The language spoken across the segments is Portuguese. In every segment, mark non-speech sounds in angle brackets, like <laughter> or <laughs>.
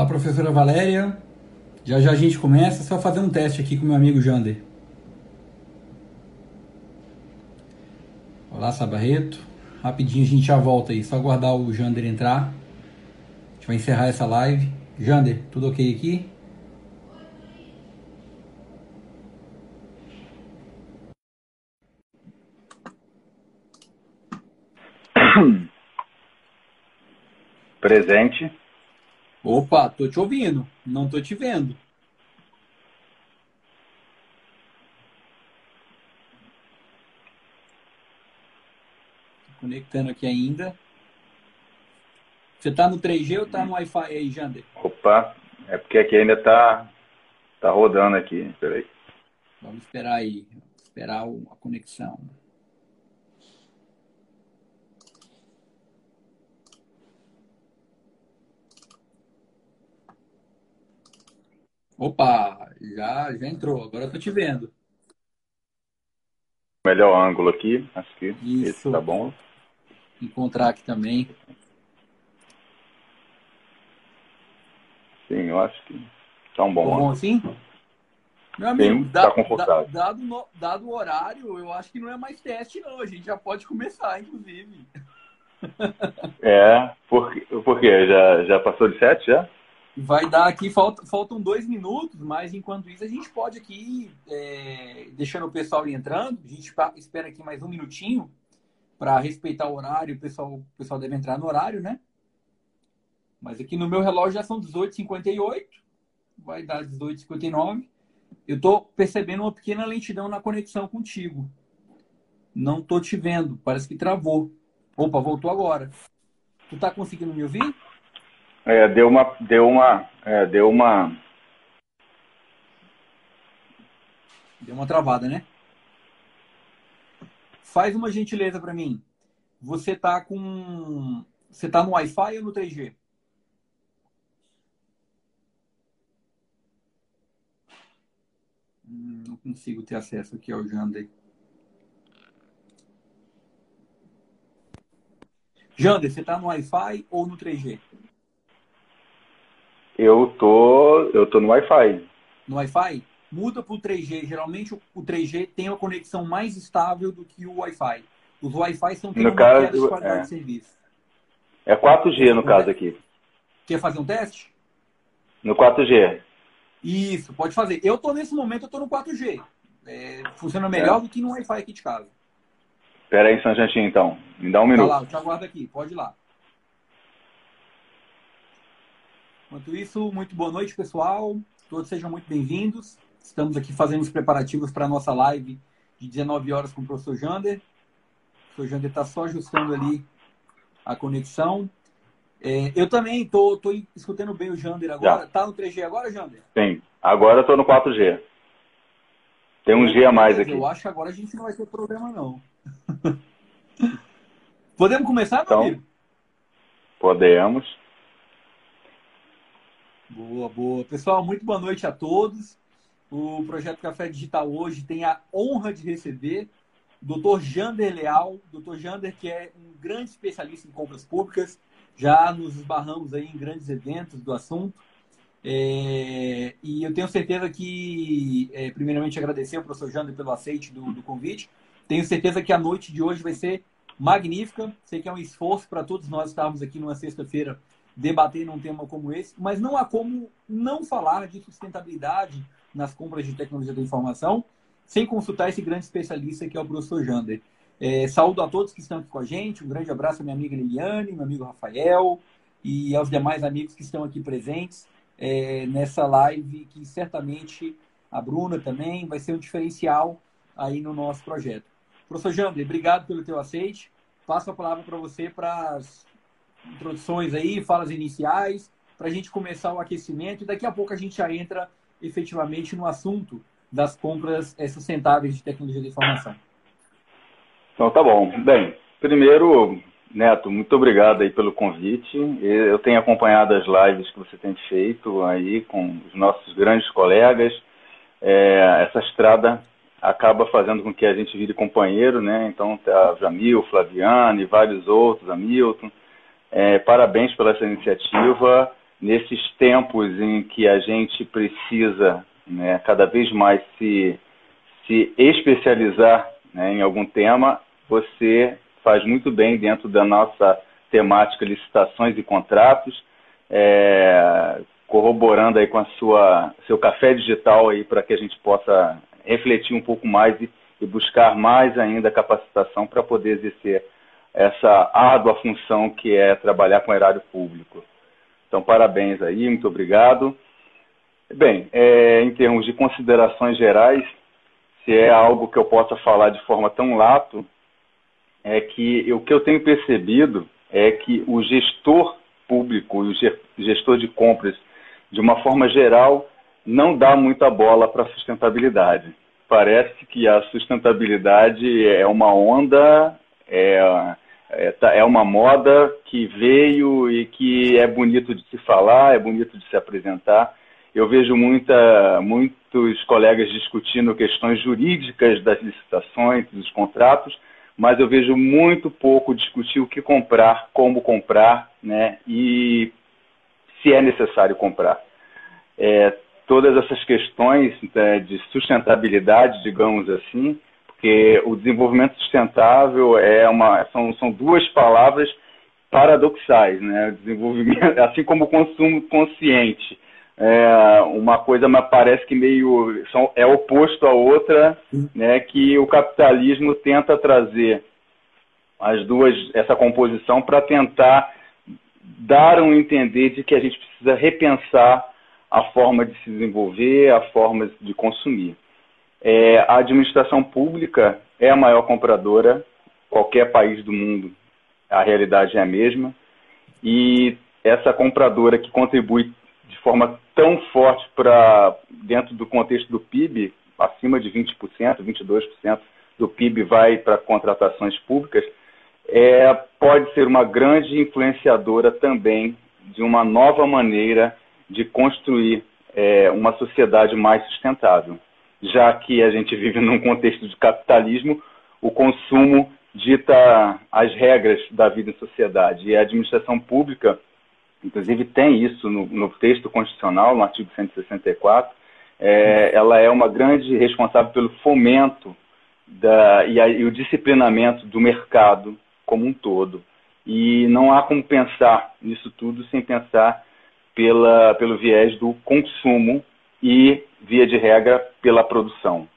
Olá, professora Valéria. Já já a gente começa, só fazer um teste aqui com meu amigo Jander. Olá, Sabarreto. Rapidinho a gente já volta aí, só aguardar o Jander entrar. A gente vai encerrar essa live. Jander, tudo ok aqui? <coughs> Presente. Opa, tô te ouvindo, não tô te vendo. Tô conectando aqui ainda. Você tá no 3G ou tá no Wi-Fi aí, Jander? Opa, é porque aqui ainda tá, tá rodando aqui. Peraí. Vamos esperar aí, esperar a conexão. Opa, já, já entrou, agora eu tô te vendo. Melhor ângulo aqui, acho que Isso. esse tá bom. Encontrar aqui também. Sim, eu acho que tá um bom Tá bom assim? Meu amigo, Sim, tá confortável. da- dado, dado o horário, eu acho que não é mais teste, não. A gente já pode começar, inclusive. É, por, por quê? Já, já passou de sete já? Vai dar aqui, falta- faltam dois minutos, mas enquanto isso a gente pode aqui, é, deixando o pessoal entrando, a gente espera aqui mais um minutinho para respeitar o horário, o pessoal, o pessoal deve entrar no horário, né? Mas aqui no meu relógio já são 18h58, vai dar 18h59. Eu estou percebendo uma pequena lentidão na conexão contigo. Não estou te vendo, parece que travou. Opa, voltou agora. Tu tá conseguindo me ouvir? É, deu uma, deu uma, é, deu uma, Deu uma travada, né? Faz uma gentileza para mim. Você tá com. Você tá no Wi-Fi ou no 3G? Hum, não consigo ter acesso aqui ao Jander. Jander, você tá no Wi-Fi ou no 3G? Eu tô, eu tô no Wi-Fi. No Wi-Fi? Muda para o 3G. Geralmente o o 3G tem uma conexão mais estável do que o Wi-Fi. Os Wi-Fi são tendo No caso, de qualidade é. de serviço. É 4G no caso aqui. Quer fazer um teste? No 4G. Isso, pode fazer. Eu tô nesse momento, eu tô no 4G. É, funciona melhor do que no Wi-Fi aqui de casa. Pera aí só instantinho então. Me dá um Tá minuto. lá, eu te aguardo aqui, pode ir lá. Enquanto isso, muito boa noite, pessoal. Todos sejam muito bem-vindos. Estamos aqui fazendo os preparativos para a nossa live de 19 horas com o professor Jander. O professor Jander está só ajustando ali a conexão. É, eu também tô, tô escutando bem o Jander agora. Já. Tá no 3G agora, Jander? Sim. Agora tô no 4G. Tem um G a mais aqui. Eu acho que agora a gente não vai ter problema, não. <laughs> Podemos começar, meu Então. amigo? Podemos. Boa, boa. Pessoal, muito boa noite a todos. O Projeto Café Digital hoje tem a honra de receber o Dr. Jander Leal. Dr. Jander, que é um grande especialista em compras públicas. Já nos esbarramos aí em grandes eventos do assunto. É, e eu tenho certeza que, é, primeiramente, agradecer ao professor Jander pelo aceite do, do convite. Tenho certeza que a noite de hoje vai ser magnífica. Sei que é um esforço para todos nós estarmos aqui numa sexta-feira debatendo um tema como esse, mas não há como não falar de sustentabilidade nas compras de tecnologia da informação sem consultar esse grande especialista que é o professor Jander. É, saúdo a todos que estão aqui com a gente, um grande abraço à minha amiga Liliane, meu amigo Rafael e aos demais amigos que estão aqui presentes é, nessa live, que certamente a Bruna também vai ser um diferencial aí no nosso projeto. Professor Jander, obrigado pelo teu aceite. Passo a palavra para você para as introduções aí, falas iniciais, para a gente começar o aquecimento e daqui a pouco a gente já entra efetivamente no assunto das compras sustentáveis de tecnologia de informação. Então tá bom. Bem, primeiro, Neto, muito obrigado aí pelo convite. Eu tenho acompanhado as lives que você tem feito aí com os nossos grandes colegas. É, essa estrada acaba fazendo com que a gente vire companheiro, né? Então tá Jamil, Flaviano e vários outros, Hamilton. É, parabéns pela essa iniciativa. nesses tempos em que a gente precisa né, cada vez mais se, se especializar né, em algum tema, você faz muito bem dentro da nossa temática licitações e contratos, é, corroborando aí com a sua seu café digital aí para que a gente possa refletir um pouco mais e, e buscar mais ainda capacitação para poder exercer essa árdua função que é trabalhar com erário público. Então, parabéns aí, muito obrigado. Bem, é, em termos de considerações gerais, se é algo que eu possa falar de forma tão lato, é que o que eu tenho percebido é que o gestor público, o gestor de compras, de uma forma geral, não dá muita bola para a sustentabilidade. Parece que a sustentabilidade é uma onda, é, tá, é uma moda que veio e que é bonito de se falar, é bonito de se apresentar. Eu vejo muita, muitos colegas discutindo questões jurídicas das licitações, dos contratos, mas eu vejo muito pouco discutir o que comprar, como comprar, né, e se é necessário comprar. É, todas essas questões né, de sustentabilidade, digamos assim, porque o desenvolvimento sustentável é uma, são, são duas palavras paradoxais, né? Desenvolvimento, <laughs> assim como o consumo consciente. É uma coisa mas parece que meio são, é oposto à outra, né? Que o capitalismo tenta trazer as duas essa composição para tentar dar um entender de que a gente precisa repensar a forma de se desenvolver, a forma de consumir. É, a administração pública é a maior compradora, qualquer país do mundo, a realidade é a mesma, e essa compradora que contribui de forma tão forte para dentro do contexto do PIB, acima de 20%, 22% do PIB vai para contratações públicas, é, pode ser uma grande influenciadora também de uma nova maneira de construir é, uma sociedade mais sustentável. Já que a gente vive num contexto de capitalismo, o consumo dita as regras da vida em sociedade. E a administração pública, inclusive, tem isso no, no texto constitucional, no artigo 164, é, ela é uma grande responsável pelo fomento da, e, a, e o disciplinamento do mercado como um todo. E não há como pensar nisso tudo sem pensar pela, pelo viés do consumo e, via de regra, pela produção.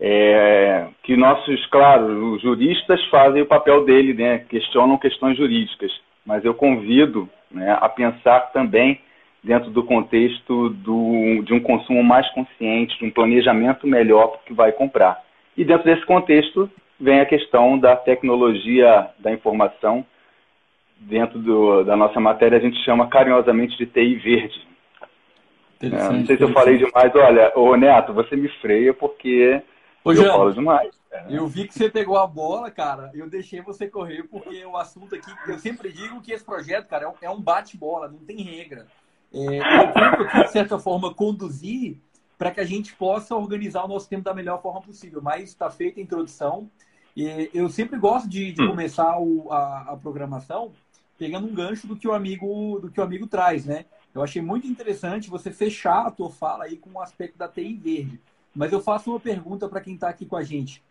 É, que nossos, claro, os juristas fazem o papel dele, né, questionam questões jurídicas, mas eu convido né, a pensar também dentro do contexto do, de um consumo mais consciente, de um planejamento melhor para o que vai comprar. E dentro desse contexto vem a questão da tecnologia da informação, dentro do, da nossa matéria, a gente chama carinhosamente de TI verde. É, não sei se eu falei demais. Olha, ô Neto, você me freia porque ô, eu falo demais. É. Eu vi que você pegou a bola, cara. Eu deixei você correr porque o assunto aqui, eu sempre digo que esse projeto, cara, é um é bate-bola, não tem regra. É, eu tento aqui, de certa forma, conduzir para que a gente possa organizar o nosso tempo da melhor forma possível. Mas está feita a introdução. E eu sempre gosto de, de hum. começar o, a, a programação pegando um gancho do que o amigo do que o amigo traz, né? Eu achei muito interessante você fechar a tua fala aí com o aspecto da TI verde. Mas eu faço uma pergunta para quem está aqui com a gente.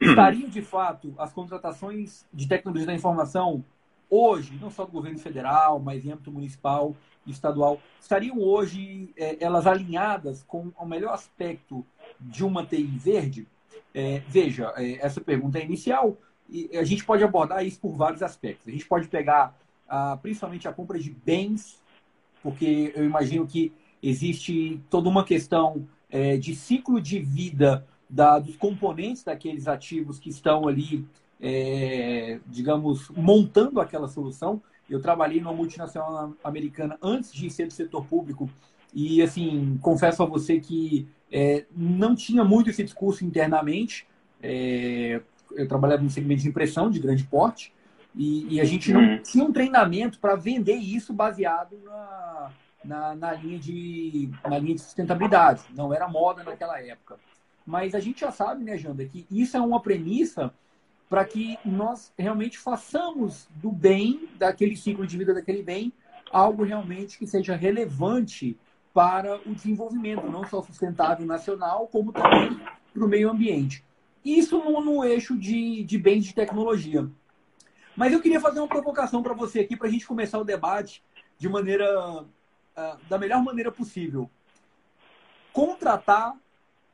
Estariam, de fato, as contratações de tecnologia da informação hoje, não só do governo federal, mas em âmbito municipal e estadual, estariam hoje é, elas alinhadas com o melhor aspecto de uma TI verde? É, veja, é, essa pergunta é inicial e a gente pode abordar isso por vários aspectos. A gente pode pegar ah, principalmente a compra de bens, porque eu imagino que existe toda uma questão é, de ciclo de vida da, dos componentes daqueles ativos que estão ali, é, digamos, montando aquela solução. Eu trabalhei numa multinacional americana antes de ser do setor público e, assim, confesso a você que é, não tinha muito esse discurso internamente. É, eu trabalhava no segmento de impressão de grande porte e, e a gente não uhum. tinha um treinamento para vender isso baseado na, na, na, linha de, na linha de sustentabilidade. Não era moda naquela época. Mas a gente já sabe, né, Janda, que isso é uma premissa para que nós realmente façamos do bem, daquele ciclo de vida daquele bem, algo realmente que seja relevante para o desenvolvimento, não só sustentável nacional, como também para o meio ambiente. Isso no, no eixo de, de bens de tecnologia. Mas eu queria fazer uma provocação para você aqui, para a gente começar o debate de maneira, uh, da melhor maneira possível. Contratar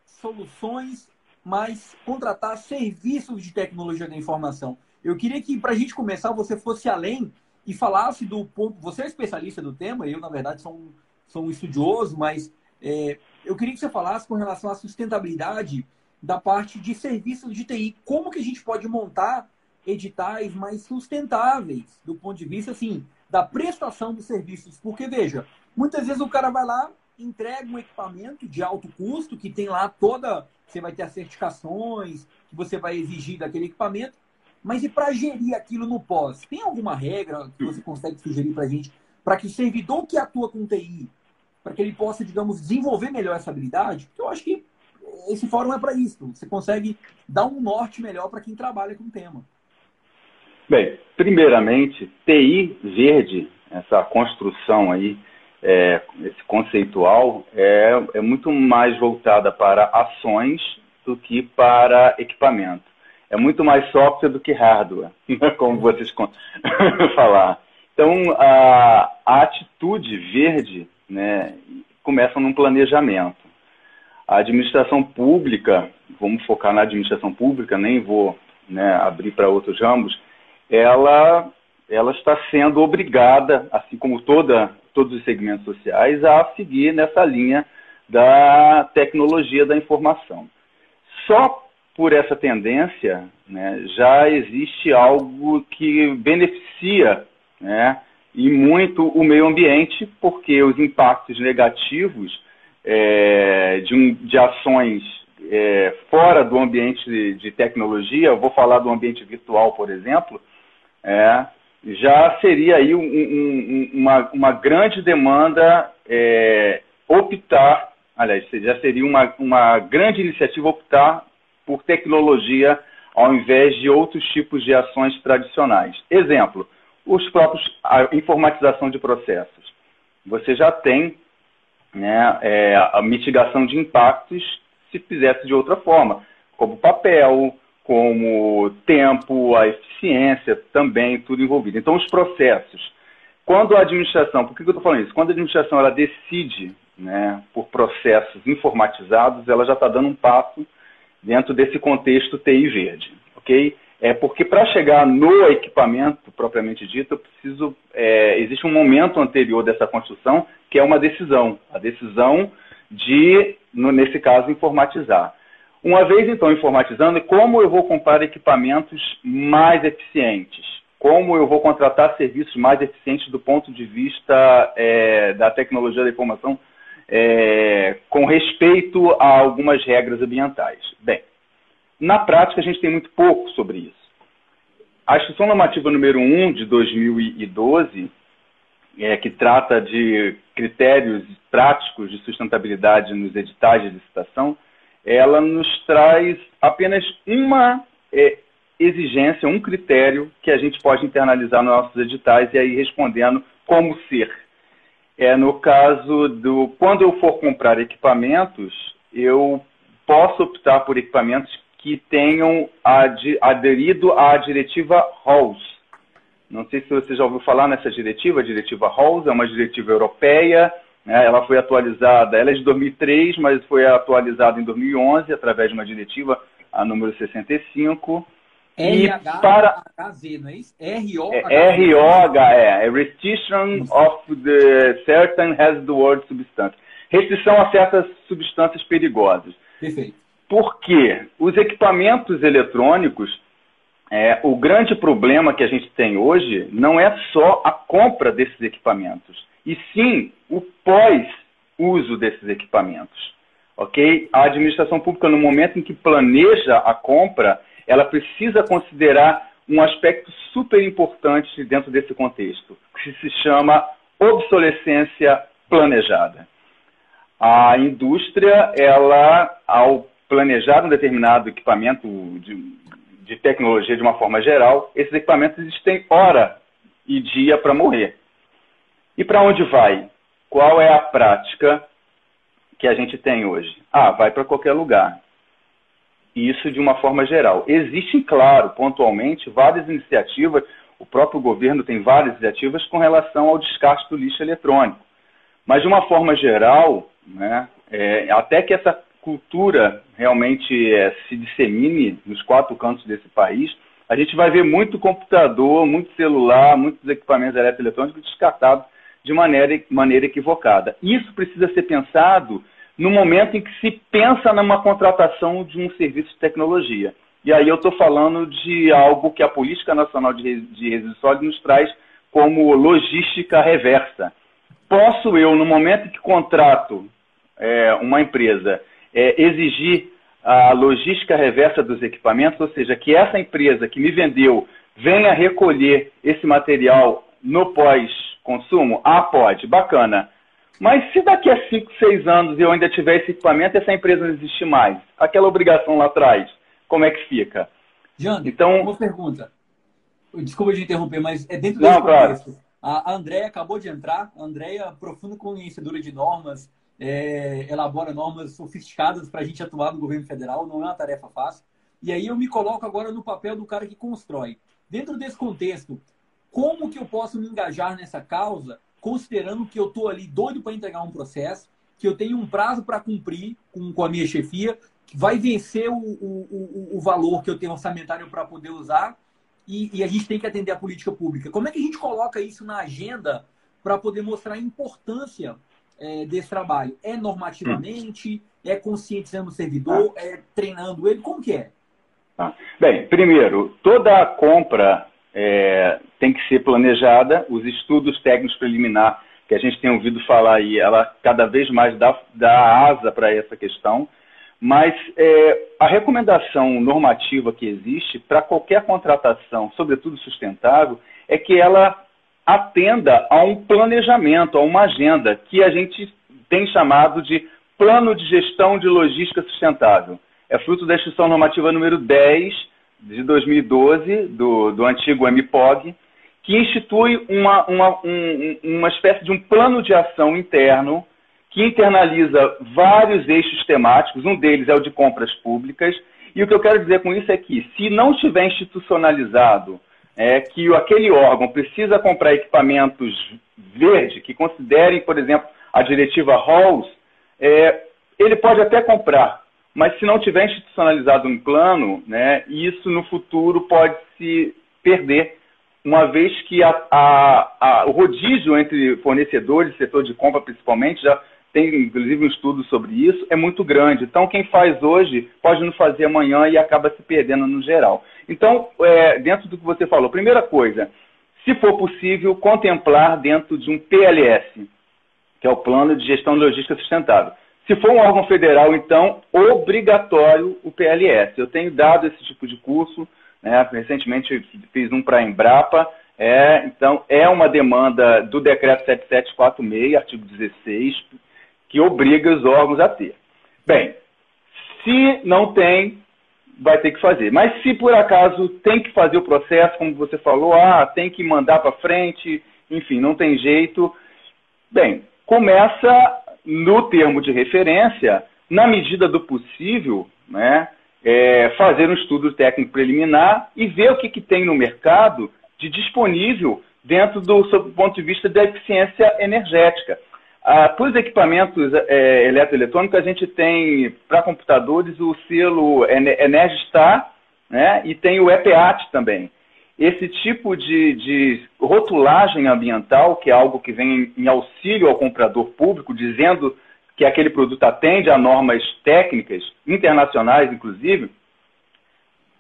soluções, mas contratar serviços de tecnologia da informação. Eu queria que, para a gente começar, você fosse além e falasse do ponto. Você é especialista do tema, eu, na verdade, sou um, sou um estudioso, mas é, eu queria que você falasse com relação à sustentabilidade da parte de serviços de TI. Como que a gente pode montar editais mais sustentáveis do ponto de vista, assim, da prestação dos serviços? Porque, veja, muitas vezes o cara vai lá, entrega um equipamento de alto custo, que tem lá toda... Você vai ter as certificações que você vai exigir daquele equipamento, mas e para gerir aquilo no pós? Tem alguma regra que você consegue sugerir para a gente para que o servidor que atua com TI, para que ele possa, digamos, desenvolver melhor essa habilidade? Porque eu acho que esse fórum é para isso. Você consegue dar um norte melhor para quem trabalha com o tema. Bem, primeiramente, TI verde, essa construção aí, é, esse conceitual, é, é muito mais voltada para ações do que para equipamento. É muito mais software do que hardware, <laughs> como vocês <laughs> falar. Então, a, a atitude verde né, começa num planejamento. A administração pública, vamos focar na administração pública, nem vou né, abrir para outros ramos, ela, ela está sendo obrigada, assim como toda, todos os segmentos sociais, a seguir nessa linha da tecnologia da informação. Só por essa tendência, né, já existe algo que beneficia né, e muito o meio ambiente, porque os impactos negativos é, de, um, de, ações é, fora do ambiente de, de, tecnologia, vou falar do ambiente virtual, por exemplo, é, já seria aí um, um, uma, uma, grande demanda é, optar, aliás, já seria uma, uma grande iniciativa optar por tecnologia ao invés de outros tipos de ações tradicionais. Exemplo, os próprios a informatização de processos. Você já tem né, é, a mitigação de impactos se fizesse de outra forma, como papel, como tempo, a eficiência também, tudo envolvido. Então, os processos. Quando a administração, por que eu estou falando isso? Quando a administração ela decide né, por processos informatizados, ela já está dando um passo dentro desse contexto TI verde, ok? É porque para chegar no equipamento propriamente dito, eu preciso, é, existe um momento anterior dessa construção que é uma decisão, a decisão de, no, nesse caso, informatizar. Uma vez então informatizando, como eu vou comprar equipamentos mais eficientes? Como eu vou contratar serviços mais eficientes do ponto de vista é, da tecnologia da informação é, com respeito a algumas regras ambientais? Bem, na prática, a gente tem muito pouco sobre isso. A Instrução Normativa número 1 de 2012, é, que trata de critérios práticos de sustentabilidade nos editais de licitação, ela nos traz apenas uma é, exigência, um critério que a gente pode internalizar nos nossos editais e aí respondendo como ser. É no caso do quando eu for comprar equipamentos, eu posso optar por equipamentos que tenham aderido à diretiva Halls. Não sei se você já ouviu falar nessa diretiva, a diretiva Halls é uma diretiva europeia, né, ela foi atualizada, ela é de 2003, mas foi atualizada em 2011 através de uma diretiva, a número 65. R-H-Z, para... não é isso? R-O-H-E. R-O-H-E, é Restriction of the Certain Hazard Word Substance. Restrição a certas substâncias perigosas. Perfeito. Porque os equipamentos eletrônicos, é, o grande problema que a gente tem hoje não é só a compra desses equipamentos, e sim o pós-uso desses equipamentos. Ok? A administração pública, no momento em que planeja a compra, ela precisa considerar um aspecto super importante dentro desse contexto, que se chama obsolescência planejada. A indústria, ela, ao planejar um determinado equipamento de, de tecnologia de uma forma geral, esses equipamentos existem hora e dia para morrer. E para onde vai? Qual é a prática que a gente tem hoje? Ah, vai para qualquer lugar. Isso de uma forma geral. Existem, claro, pontualmente, várias iniciativas, o próprio governo tem várias iniciativas com relação ao descarte do lixo eletrônico. Mas, de uma forma geral, né, é, até que essa cultura realmente é, se dissemine nos quatro cantos desse país, a gente vai ver muito computador, muito celular, muitos equipamentos eletroeletrônicos descartados de maneira, maneira equivocada. Isso precisa ser pensado no momento em que se pensa numa contratação de um serviço de tecnologia. E aí eu estou falando de algo que a Política Nacional de, de Resíduos Sólidos nos traz como logística reversa. Posso eu, no momento em que contrato é, uma empresa, é, exigir a logística reversa dos equipamentos, ou seja, que essa empresa que me vendeu venha recolher esse material no pós-consumo? Ah, pode, bacana. Mas se daqui a 5, 6 anos eu ainda tiver esse equipamento essa empresa não existe mais, aquela obrigação lá atrás, como é que fica? Então, uma pergunta. Desculpa de interromper, mas é dentro desse não, contexto. Claro. A Andréia acabou de entrar. A Andréia, profunda conhecedora de normas, é, elabora normas sofisticadas para a gente atuar no governo federal, não é uma tarefa fácil. E aí eu me coloco agora no papel do cara que constrói. Dentro desse contexto, como que eu posso me engajar nessa causa, considerando que eu estou ali doido para entregar um processo, que eu tenho um prazo para cumprir com, com a minha chefia, que vai vencer o, o, o, o valor que eu tenho orçamentário para poder usar, e, e a gente tem que atender a política pública. Como é que a gente coloca isso na agenda para poder mostrar a importância é, desse trabalho? É normativamente? É conscientizando o servidor? Ah. É treinando ele? Como que é? Ah. Bem, primeiro, toda a compra é, tem que ser planejada. Os estudos técnicos preliminares que a gente tem ouvido falar aí, ela cada vez mais dá, dá asa para essa questão. Mas é, a recomendação normativa que existe para qualquer contratação, sobretudo sustentável, é que ela atenda a um planejamento, a uma agenda, que a gente tem chamado de Plano de Gestão de Logística Sustentável. É fruto da Instrução Normativa número 10 de 2012, do, do antigo MPOG, que institui uma, uma, um, uma espécie de um plano de ação interno que internaliza vários eixos temáticos, um deles é o de compras públicas, e o que eu quero dizer com isso é que, se não estiver institucionalizado é, que aquele órgão precisa comprar equipamentos verdes que considerem, por exemplo, a diretiva Halls, é, ele pode até comprar, mas se não tiver institucionalizado um plano, né, isso no futuro pode se perder, uma vez que a, a, a, o rodízio entre fornecedores, setor de compra principalmente, já tem inclusive um estudo sobre isso, é muito grande. Então, quem faz hoje pode não fazer amanhã e acaba se perdendo no geral. Então, é, dentro do que você falou, primeira coisa, se for possível, contemplar dentro de um PLS, que é o Plano de Gestão de Logística Sustentável. Se for um órgão federal, então, obrigatório o PLS. Eu tenho dado esse tipo de curso, né, recentemente fiz um para a Embrapa, é, então, é uma demanda do decreto 7746, artigo 16, que obriga os órgãos a ter. Bem, se não tem, vai ter que fazer. Mas se por acaso tem que fazer o processo, como você falou, ah, tem que mandar para frente, enfim, não tem jeito. Bem, começa no termo de referência, na medida do possível, né, é, fazer um estudo técnico preliminar e ver o que, que tem no mercado de disponível dentro do, ponto de vista da eficiência energética. Ah, para os equipamentos é, eletroeletrônicos, a gente tem, para computadores, o selo Energistar né, e tem o EPAT também. Esse tipo de, de, rotulagem ambiental, que é algo que vem em auxílio ao comprador público, dizendo que aquele produto atende a normas técnicas, internacionais inclusive,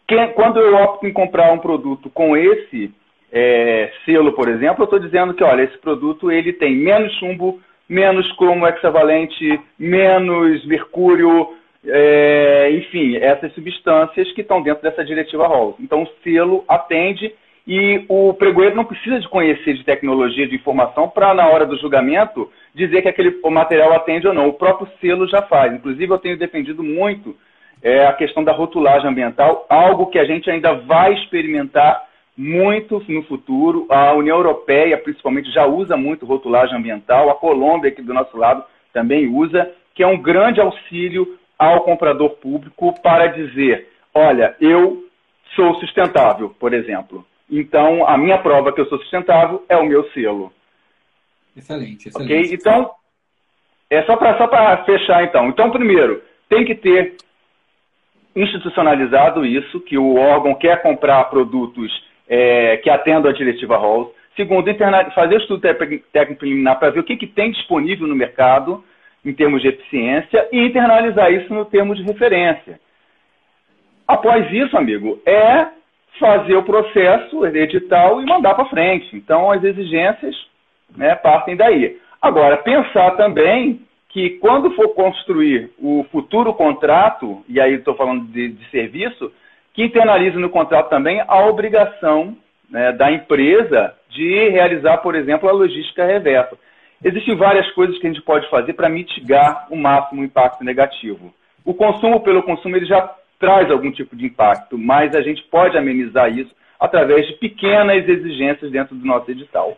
que, quando eu opto em comprar um produto com esse é, selo, por exemplo, eu estou dizendo que, olha, esse produto ele tem menos chumbo menos cromo hexavalente, menos mercúrio, é, enfim, essas substâncias que estão dentro dessa diretiva ROLS. Então, o selo atende e o pregoeiro não precisa de conhecer de tecnologia de informação para, na hora do julgamento, dizer que aquele material atende ou não. O próprio selo já faz. Inclusive, eu tenho defendido muito é, a questão da rotulagem ambiental, algo que a gente ainda vai experimentar muito no futuro. A União Europeia, principalmente, já usa muito rotulagem ambiental. A Colômbia, aqui do nosso lado, também usa, que é um grande auxílio ao comprador público para dizer: olha, eu sou sustentável, por exemplo. Então, a minha prova que eu sou sustentável é o meu selo. Excelente, excelente. Ok? Então, é só para só fechar, então. Então, primeiro, tem que ter institucionalizado isso, que o órgão quer comprar produtos é, que atendam a diretiva Halls. Segundo, fazer estudo técnico preliminar para ver o que, que tem disponível no mercado em termos de eficiência e internalizar isso no termo de referência. Após isso, amigo, é fazer o processo edital e mandar para frente. Então, as exigências né, partem daí. Agora, pensar também que quando for construir o futuro contrato, e aí estou falando de, de, serviço, que internalize no contrato também a obrigação né, da empresa de realizar, por exemplo, a logística reversa. Existem várias coisas que a gente pode fazer para mitigar o máximo impacto negativo. O consumo pelo consumo ele já traz algum tipo de impacto, mas a gente pode amenizar isso através de pequenas exigências dentro do nosso edital.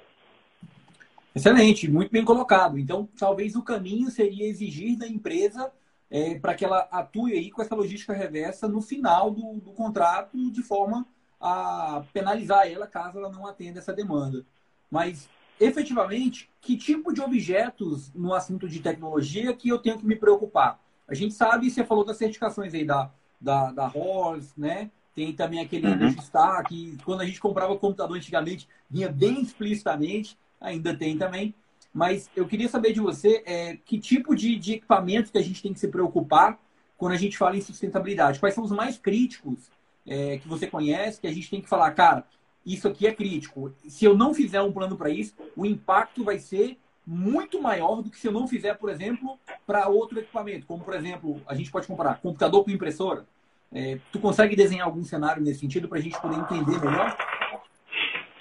Excelente, muito bem colocado. Então, talvez o caminho seria exigir da empresa é, para que ela atue aí com essa logística reversa no final do, do, contrato, de forma a penalizar ela caso ela não atenda essa demanda. Mas, efetivamente, que tipo de objetos no assunto de tecnologia que eu tenho que me preocupar? A gente sabe, você falou das certificações aí da, da, da Horse, né? Tem também aquele uhum. que quando a gente comprava computador antigamente, vinha bem explicitamente ainda tem também. Mas eu queria saber de você é, que tipo de, de equipamento que a gente tem que se preocupar quando a gente fala em sustentabilidade. Quais são os mais críticos é, que você conhece, que a gente tem que falar, cara, isso aqui é crítico. Se eu não fizer um plano para isso, o impacto vai ser muito maior do que se eu não fizer, por exemplo, para outro equipamento. Como, por exemplo, a gente pode comparar computador com impressora. É, tu consegue desenhar algum cenário nesse sentido para a gente poder entender melhor?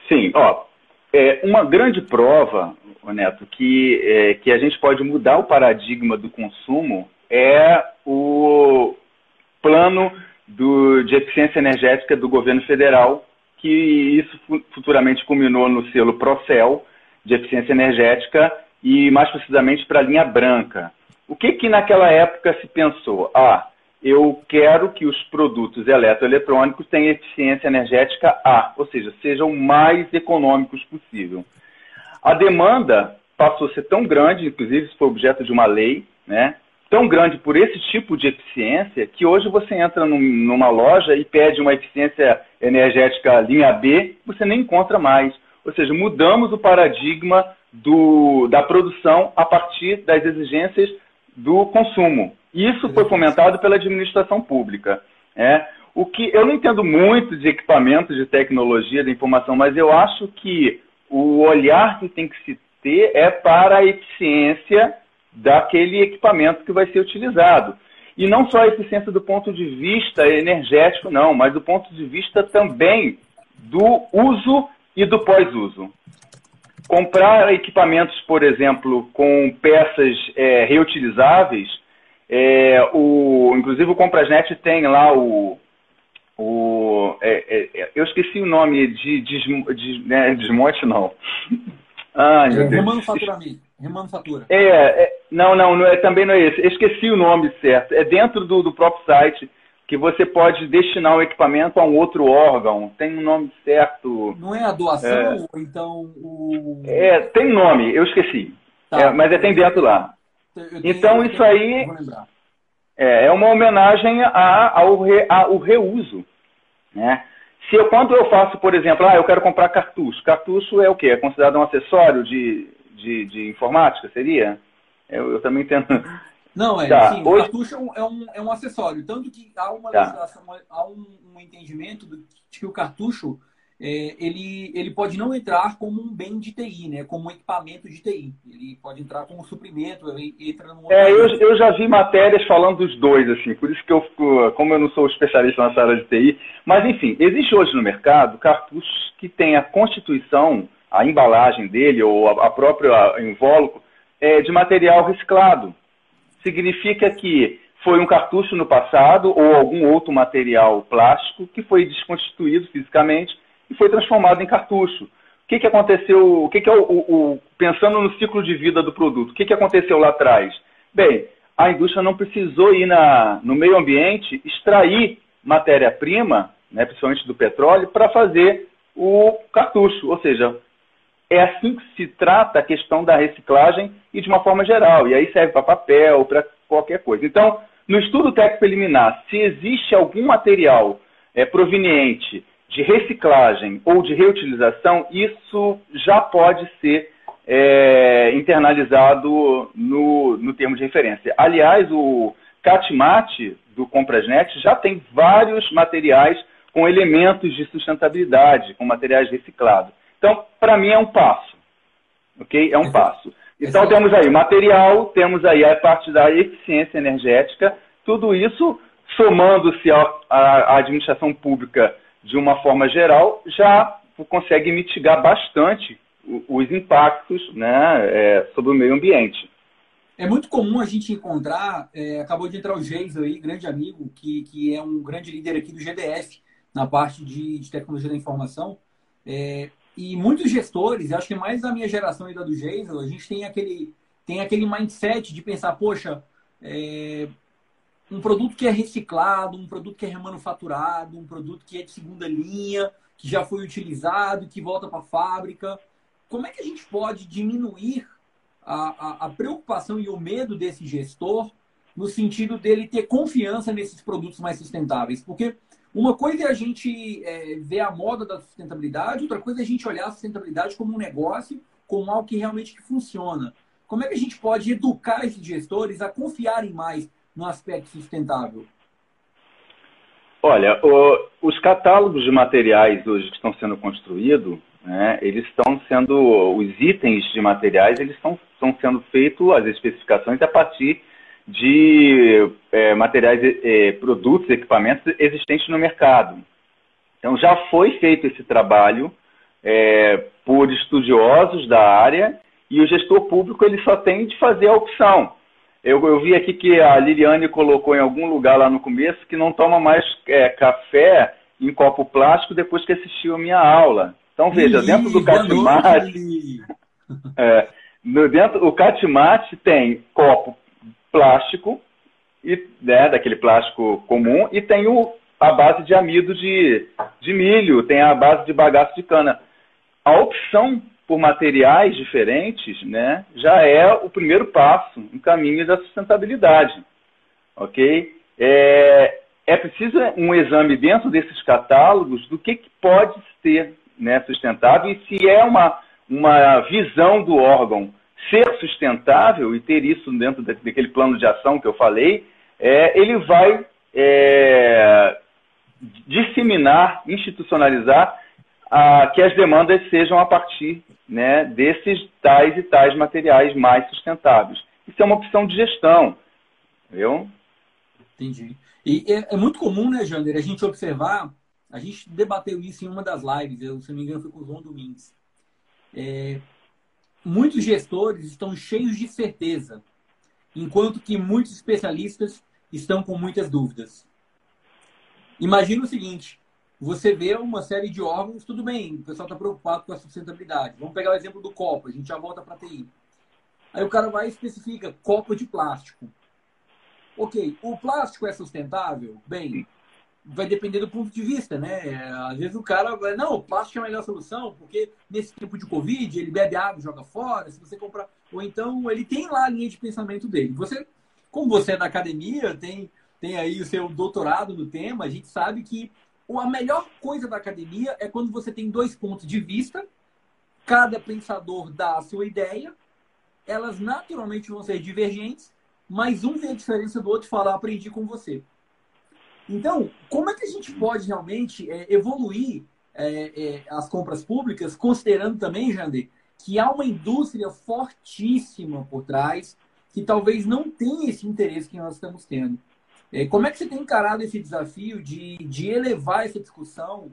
Sim, ó, é, uma grande prova, Neto, que, é, que a gente pode mudar o paradigma do consumo é o plano do, de eficiência energética do governo federal, que isso futuramente culminou no selo Procel de eficiência energética e mais precisamente para a linha branca. O que que naquela época se pensou? Ah, eu quero que os produtos eletroeletrônicos tenham eficiência energética A, ou seja, sejam mais econômicos possível. A demanda passou a ser tão grande, inclusive isso foi objeto de uma lei, né? Tão grande por esse tipo de eficiência que hoje você entra num, numa loja e pede uma eficiência energética linha B, você nem encontra mais. Ou seja, mudamos o paradigma do, da produção a partir das exigências do consumo. Isso foi fomentado pela administração pública. É. O que eu não entendo muito de equipamentos, de tecnologia, de informação, mas eu acho que o olhar que tem que se ter é para a eficiência daquele equipamento que vai ser utilizado. E não só a eficiência do ponto de vista energético, não, mas do ponto de vista também do uso e do pós-uso. Comprar equipamentos, por exemplo, com peças é, reutilizáveis é, o, inclusive o Comprasnet tem lá o. o é, é, é eu esqueci o nome de, de, de né, desmonte, não. <laughs> Ai, meu é, Deus. Remanufaturamento. É, é, não, não, não é, também não é esse. Esqueci o nome certo. É dentro do, do próprio site que você pode destinar o equipamento a um outro órgão. Tem um nome certo. Não é a doação ou então o. É, tem nome, eu esqueci. Tá. É, mas é, tem dentro lá. Tenho, então, isso aí é, é, uma homenagem a, ao, re, ao reuso. Né? Se eu, quando eu faço, por exemplo, ah, eu quero comprar cartucho. Cartucho é o quê? É considerado um acessório de, de, de informática, seria? Eu, eu também tento... Não, é, <laughs> tá. sim, Hoje... o cartucho é um, é um, é um, acessório. Tanto que há uma tá. legislação, há um, um entendimento de que o cartucho é, ele, ele pode não entrar como um bem de TI, né? como um equipamento de TI. Ele pode entrar como um suprimento, ele entra. É, eu, eu já vi matérias falando dos dois, assim, por isso que eu fico, como eu não sou especialista nessa área de TI, mas enfim, existe hoje no mercado cartuchos que têm a constituição, a embalagem dele, ou a, a própria invólucro, é, de material reciclado. Significa que foi um cartucho no passado ou algum outro material plástico que foi desconstituído fisicamente e foi transformado em cartucho. O que, que aconteceu? O que, que é o, o, o, pensando no ciclo de vida do produto? O que, que aconteceu lá atrás? Bem, a indústria não precisou ir na, no meio ambiente extrair matéria-prima, né, principalmente do petróleo, para fazer o cartucho. Ou seja, é assim que se trata a questão da reciclagem e de uma forma geral. E aí serve para papel, para qualquer coisa. Então, no estudo técnico preliminar, se existe algum material é, proveniente de reciclagem ou de reutilização, isso já pode ser é, internalizado no, no termo de referência. Aliás, o CATMAT do Comprasnet já tem vários materiais com elementos de sustentabilidade, com materiais reciclados. Então, para mim, é um passo. Ok? É um passo. Então, temos aí material, temos aí a parte da eficiência energética, tudo isso somando-se à administração pública de uma forma geral, já consegue mitigar bastante os impactos né, é, sobre o meio ambiente. É muito comum a gente encontrar, é, acabou de entrar o Geisel aí, grande amigo, que, que é um grande líder aqui do GDF, na parte de, de tecnologia da informação. É, e muitos gestores, acho que mais da minha geração e da do Geisel, a gente tem aquele, tem aquele mindset de pensar, poxa, é, um produto que é reciclado, um produto que é remanufaturado, um produto que é de segunda linha, que já foi utilizado, que volta para a fábrica. Como é que a gente pode diminuir a, a, a, preocupação e o medo desse gestor no sentido dele ter confiança nesses produtos mais sustentáveis? Porque uma coisa é a gente é, ver a moda da sustentabilidade, outra coisa é a gente olhar a sustentabilidade como um negócio, como algo que realmente funciona. Como é que a gente pode educar esses gestores a confiarem mais no aspecto sustentável? Olha, o, os catálogos de materiais hoje que estão sendo construídos, né, eles estão sendo, os itens de materiais, eles estão, estão sendo feitos, as especificações, a partir de é, materiais, é, produtos, equipamentos existentes no mercado. Então já foi feito esse trabalho é, por estudiosos da área e o gestor público ele só tem de fazer a opção. Eu, eu vi aqui que a Liliane colocou em algum lugar lá no começo que não toma mais é, café em copo plástico depois que assistiu a minha aula. Então veja, dentro do catimate, <laughs> é, no, dentro, o catimate tem copo plástico, e, né, daquele plástico comum, e tem o, a base de amido de, de milho, tem a base de bagaço de cana. A opção por materiais diferentes né, já é o primeiro passo no caminho da sustentabilidade. Ok? É, é preciso um exame dentro desses catálogos do que, que pode ser né, sustentável e se é uma, uma visão do órgão ser sustentável e ter isso dentro daquele plano de ação que eu falei, é, ele vai é, disseminar, institucionalizar a, que as demandas sejam a partir né, desses tais e tais materiais mais sustentáveis. Isso é uma opção de gestão, entendeu? Entendi. E é, é muito comum, né, Jander, a gente observar, a gente debateu isso em uma das lives, eu, se não me engano foi com o João Domingues. É, muitos gestores estão cheios de certeza, enquanto que muitos especialistas estão com muitas dúvidas. Imagina o seguinte: você vê uma série de órgãos, tudo bem, o pessoal está preocupado com a sustentabilidade. Vamos pegar o exemplo do copo, a gente já volta para a TI. Aí o cara vai e especifica copo de plástico. Ok, o plástico é sustentável? Bem, vai depender do ponto de vista, né? Às vezes o cara vai, não, o plástico é a melhor solução, porque nesse tempo de Covid ele bebe água joga fora, se você comprar. Ou então ele tem lá a linha de pensamento dele. Você, como você é da academia, tem, tem aí o seu doutorado no tema, a gente sabe que a melhor coisa da academia é quando você tem dois pontos de vista, cada pensador dá a sua ideia, elas naturalmente vão ser divergentes, mas um vê a diferença do outro e fala, aprendi com você. Então, como é que a gente pode realmente é, evoluir é, é, as compras públicas, considerando também, Jander, que há uma indústria fortíssima por trás, que talvez não tenha esse interesse que nós estamos tendo. É, como é que você tem encarado esse desafio de, de elevar essa discussão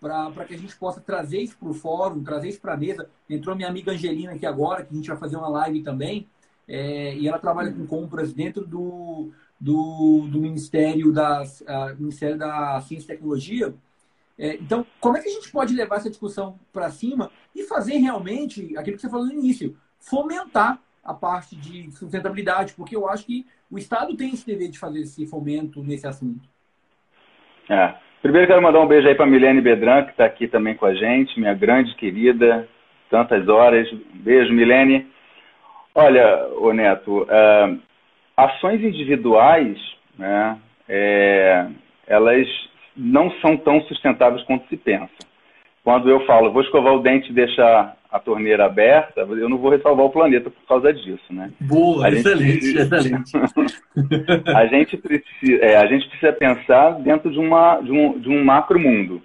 para que a gente possa trazer isso para o fórum, trazer isso para a mesa? Entrou minha amiga Angelina aqui agora, que a gente vai fazer uma live também, é, e ela trabalha com compras dentro do, do, do Ministério, das, uh, Ministério da Ciência e Tecnologia. É, então, como é que a gente pode levar essa discussão para cima e fazer realmente aquilo que você falou no início, fomentar a parte de sustentabilidade, porque eu acho que o Estado tem esse dever de fazer esse fomento nesse assunto. É. Primeiro quero mandar um beijo aí para Milene Bedran, que está aqui também com a gente, minha grande querida, tantas horas. Beijo, Milene. Olha, ô Neto, uh, ações individuais, né, é, elas não são tão sustentáveis quanto se pensa. Quando eu falo, vou escovar o dente e deixar a torneira aberta, eu não vou ressalvar o planeta por causa disso, né? Boa, a excelente, gente... excelente. <laughs> a, gente precisa, é, a gente precisa pensar dentro de, uma, de, um, de um macro mundo.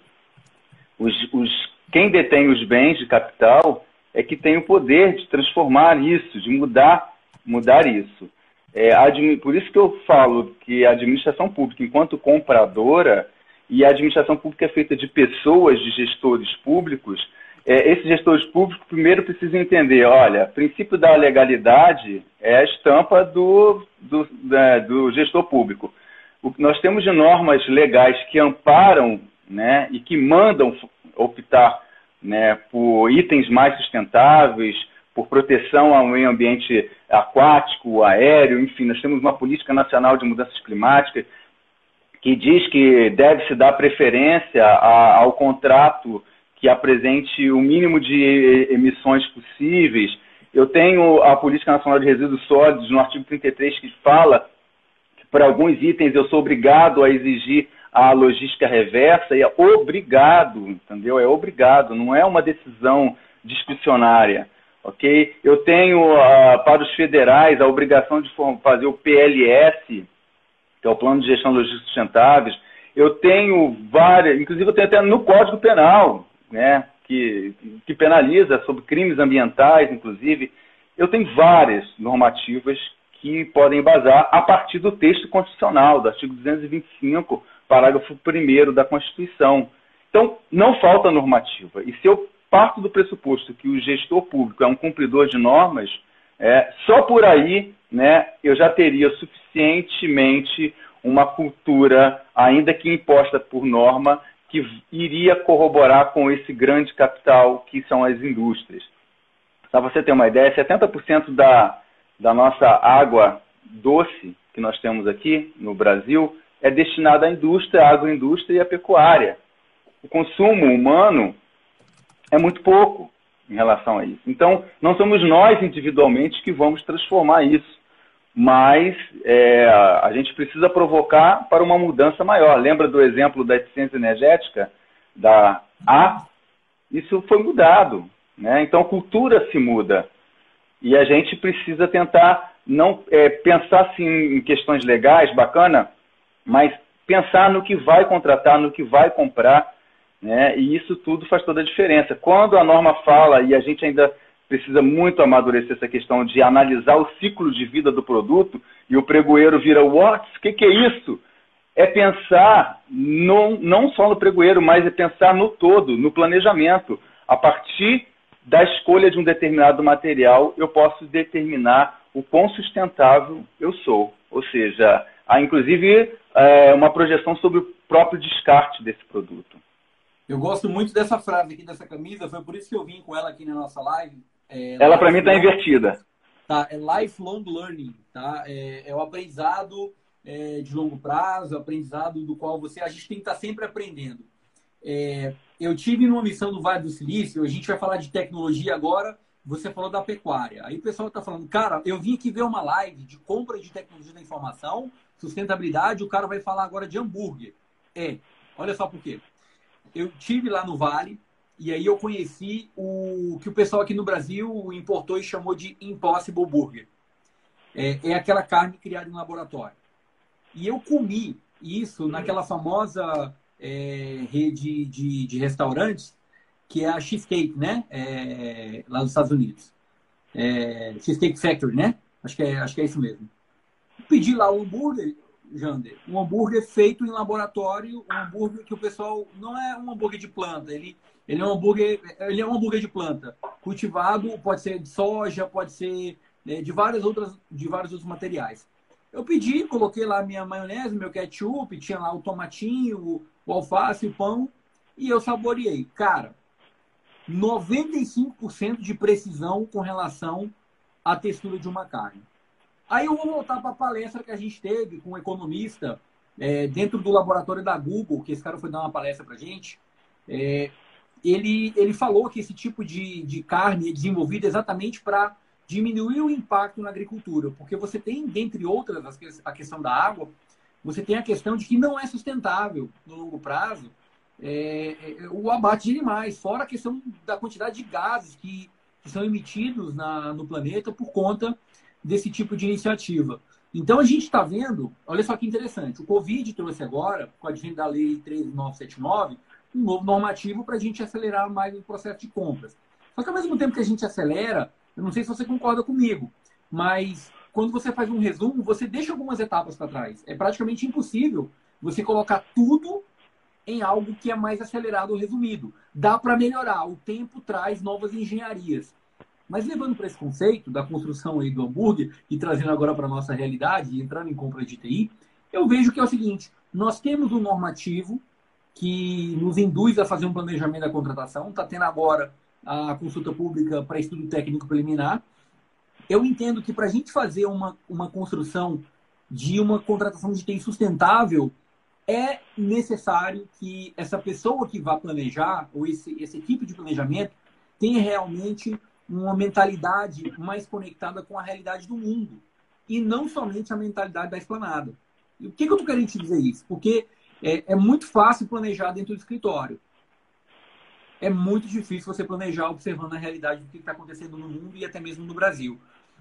Os, os, quem detém os bens de capital é que tem o poder de transformar isso, de mudar, mudar isso. É, por isso que eu falo que a administração pública, enquanto compradora, e a administração pública é feita de pessoas, de gestores públicos, é, esses gestores públicos primeiro precisam entender, olha, o princípio da legalidade é a estampa do, do, da, do gestor público. O, nós temos de normas legais que amparam né, e que mandam optar né, por itens mais sustentáveis, por proteção ao meio ambiente aquático, aéreo, enfim, nós temos uma política nacional de mudanças climáticas que diz que deve se dar preferência a, ao contrato que apresente o mínimo de emissões possíveis. Eu tenho a Política Nacional de Resíduos Sólidos, no artigo 33, que fala que para alguns itens eu sou obrigado a exigir a logística reversa, e é obrigado, entendeu? É obrigado, não é uma decisão discricionária. Ok? Eu tenho uh, para os federais a obrigação de fazer o PLS, que é o Plano de Gestão Logística Sustentáveis. Eu tenho várias, inclusive eu tenho até no Código Penal, né, que, que penaliza sobre crimes ambientais, inclusive. Eu tenho várias normativas que podem embasar a partir do texto constitucional, do artigo 225, parágrafo 1 da Constituição. Então, não falta normativa. E se eu parto do pressuposto que o gestor público é um cumpridor de normas, é, só por aí né, eu já teria suficientemente uma cultura, ainda que imposta por norma, que iria corroborar com esse grande capital que são as indústrias. Para você ter uma ideia, 70% da, da nossa água doce que nós temos aqui no Brasil é destinada à indústria, à agroindústria e à pecuária. O consumo humano é muito pouco em relação a isso. Então, não somos nós individualmente que vamos transformar isso mas é, a gente precisa provocar para uma mudança maior. Lembra do exemplo da eficiência energética da A? Isso foi mudado. Né? Então, a cultura se muda. E a gente precisa tentar não é, pensar assim, em questões legais, bacana, mas pensar no que vai contratar, no que vai comprar. Né? E isso tudo faz toda a diferença. Quando a norma fala, e a gente ainda precisa muito amadurecer essa questão de analisar o ciclo de vida do produto e o pregoeiro vira, what? O que, que, é isso? É pensar no, não só no pregoeiro, mas é pensar no todo, no planejamento. A partir da escolha de um determinado material, eu posso determinar o quão sustentável eu sou. Ou seja, há inclusive é, uma projeção sobre o próprio descarte desse produto. Eu gosto muito dessa frase aqui dessa camisa, foi por isso que eu vim com ela aqui na nossa live é, Ela para mim está invertida. Tá, é lifelong learning, tá? É, é o aprendizado é, de longo prazo, aprendizado do qual você a gente tem que estar tá sempre aprendendo. É, eu tive numa missão do Vale do Silício, a gente vai falar de tecnologia agora. Você falou da pecuária. Aí o pessoal está falando, cara, eu vim aqui ver uma live de compra de tecnologia da informação, sustentabilidade. O cara vai falar agora de hambúrguer. É, olha só por quê. Eu tive lá no Vale, e aí eu conheci o que o pessoal aqui no Brasil importou e chamou de Impossible Burger. É, é aquela carne criada em laboratório. E eu comi isso naquela famosa é, rede de, de, restaurantes que é a Cheesecake, né? É, lá nos Estados Unidos. É, Cheesecake Factory, né? Acho que, é, acho que é isso mesmo. Pedi lá o hambúrguer, Jander, um hambúrguer feito em laboratório, um hambúrguer que o pessoal não é um hambúrguer de planta, ele ele é um hambúrguer, ele é um hambúrguer de planta, cultivado, pode ser de soja, pode ser né, de várias outras, de vários outros materiais. Eu pedi, coloquei lá minha maionese, meu ketchup, tinha lá o tomatinho, o, o alface, o pão. e eu saboreei. Cara, 95% de precisão com relação à textura de uma carne. Aí eu vou voltar para a palestra que a gente teve com um economista é, dentro do laboratório da Google, que esse cara foi dar uma palestra para gente. É, ele, ele falou que esse tipo de, de carne é desenvolvido exatamente para diminuir o impacto na agricultura, porque você tem, dentre outras, a questão da água, você tem a questão de que não é sustentável no longo prazo é, é, o abate de animais, fora a questão da quantidade de gases que, que são emitidos na, no planeta por conta desse tipo de iniciativa. Então a gente está vendo, olha só que interessante, o Covid trouxe agora, com a advento da Lei 13979, um novo normativo para a gente acelerar mais o processo de compras. Só que ao mesmo tempo que a gente acelera, eu não sei se você concorda comigo, mas quando você faz um resumo, você deixa algumas etapas para trás. É praticamente impossível você colocar tudo em algo que é mais acelerado ou resumido. Dá para melhorar, o tempo traz novas engenharias. Mas levando para esse conceito da construção aí do hambúrguer e trazendo agora para a nossa realidade, entrando em compra de TI, eu vejo que é o seguinte: nós temos um normativo que nos induz a fazer um planejamento da contratação, está tendo agora a consulta pública para estudo técnico preliminar. Eu entendo que para a gente fazer uma, uma construção de uma contratação de TI sustentável, é necessário que essa pessoa que vai planejar, ou esse, esse equipe de planejamento, tenha realmente uma mentalidade mais conectada com a realidade do mundo. E não somente a mentalidade da esplanada. E por que, que eu estou querendo te dizer isso? Porque é, é muito fácil planejar dentro do escritório. É muito difícil você planejar observando a realidade do que está acontecendo no mundo e até mesmo no Brasil.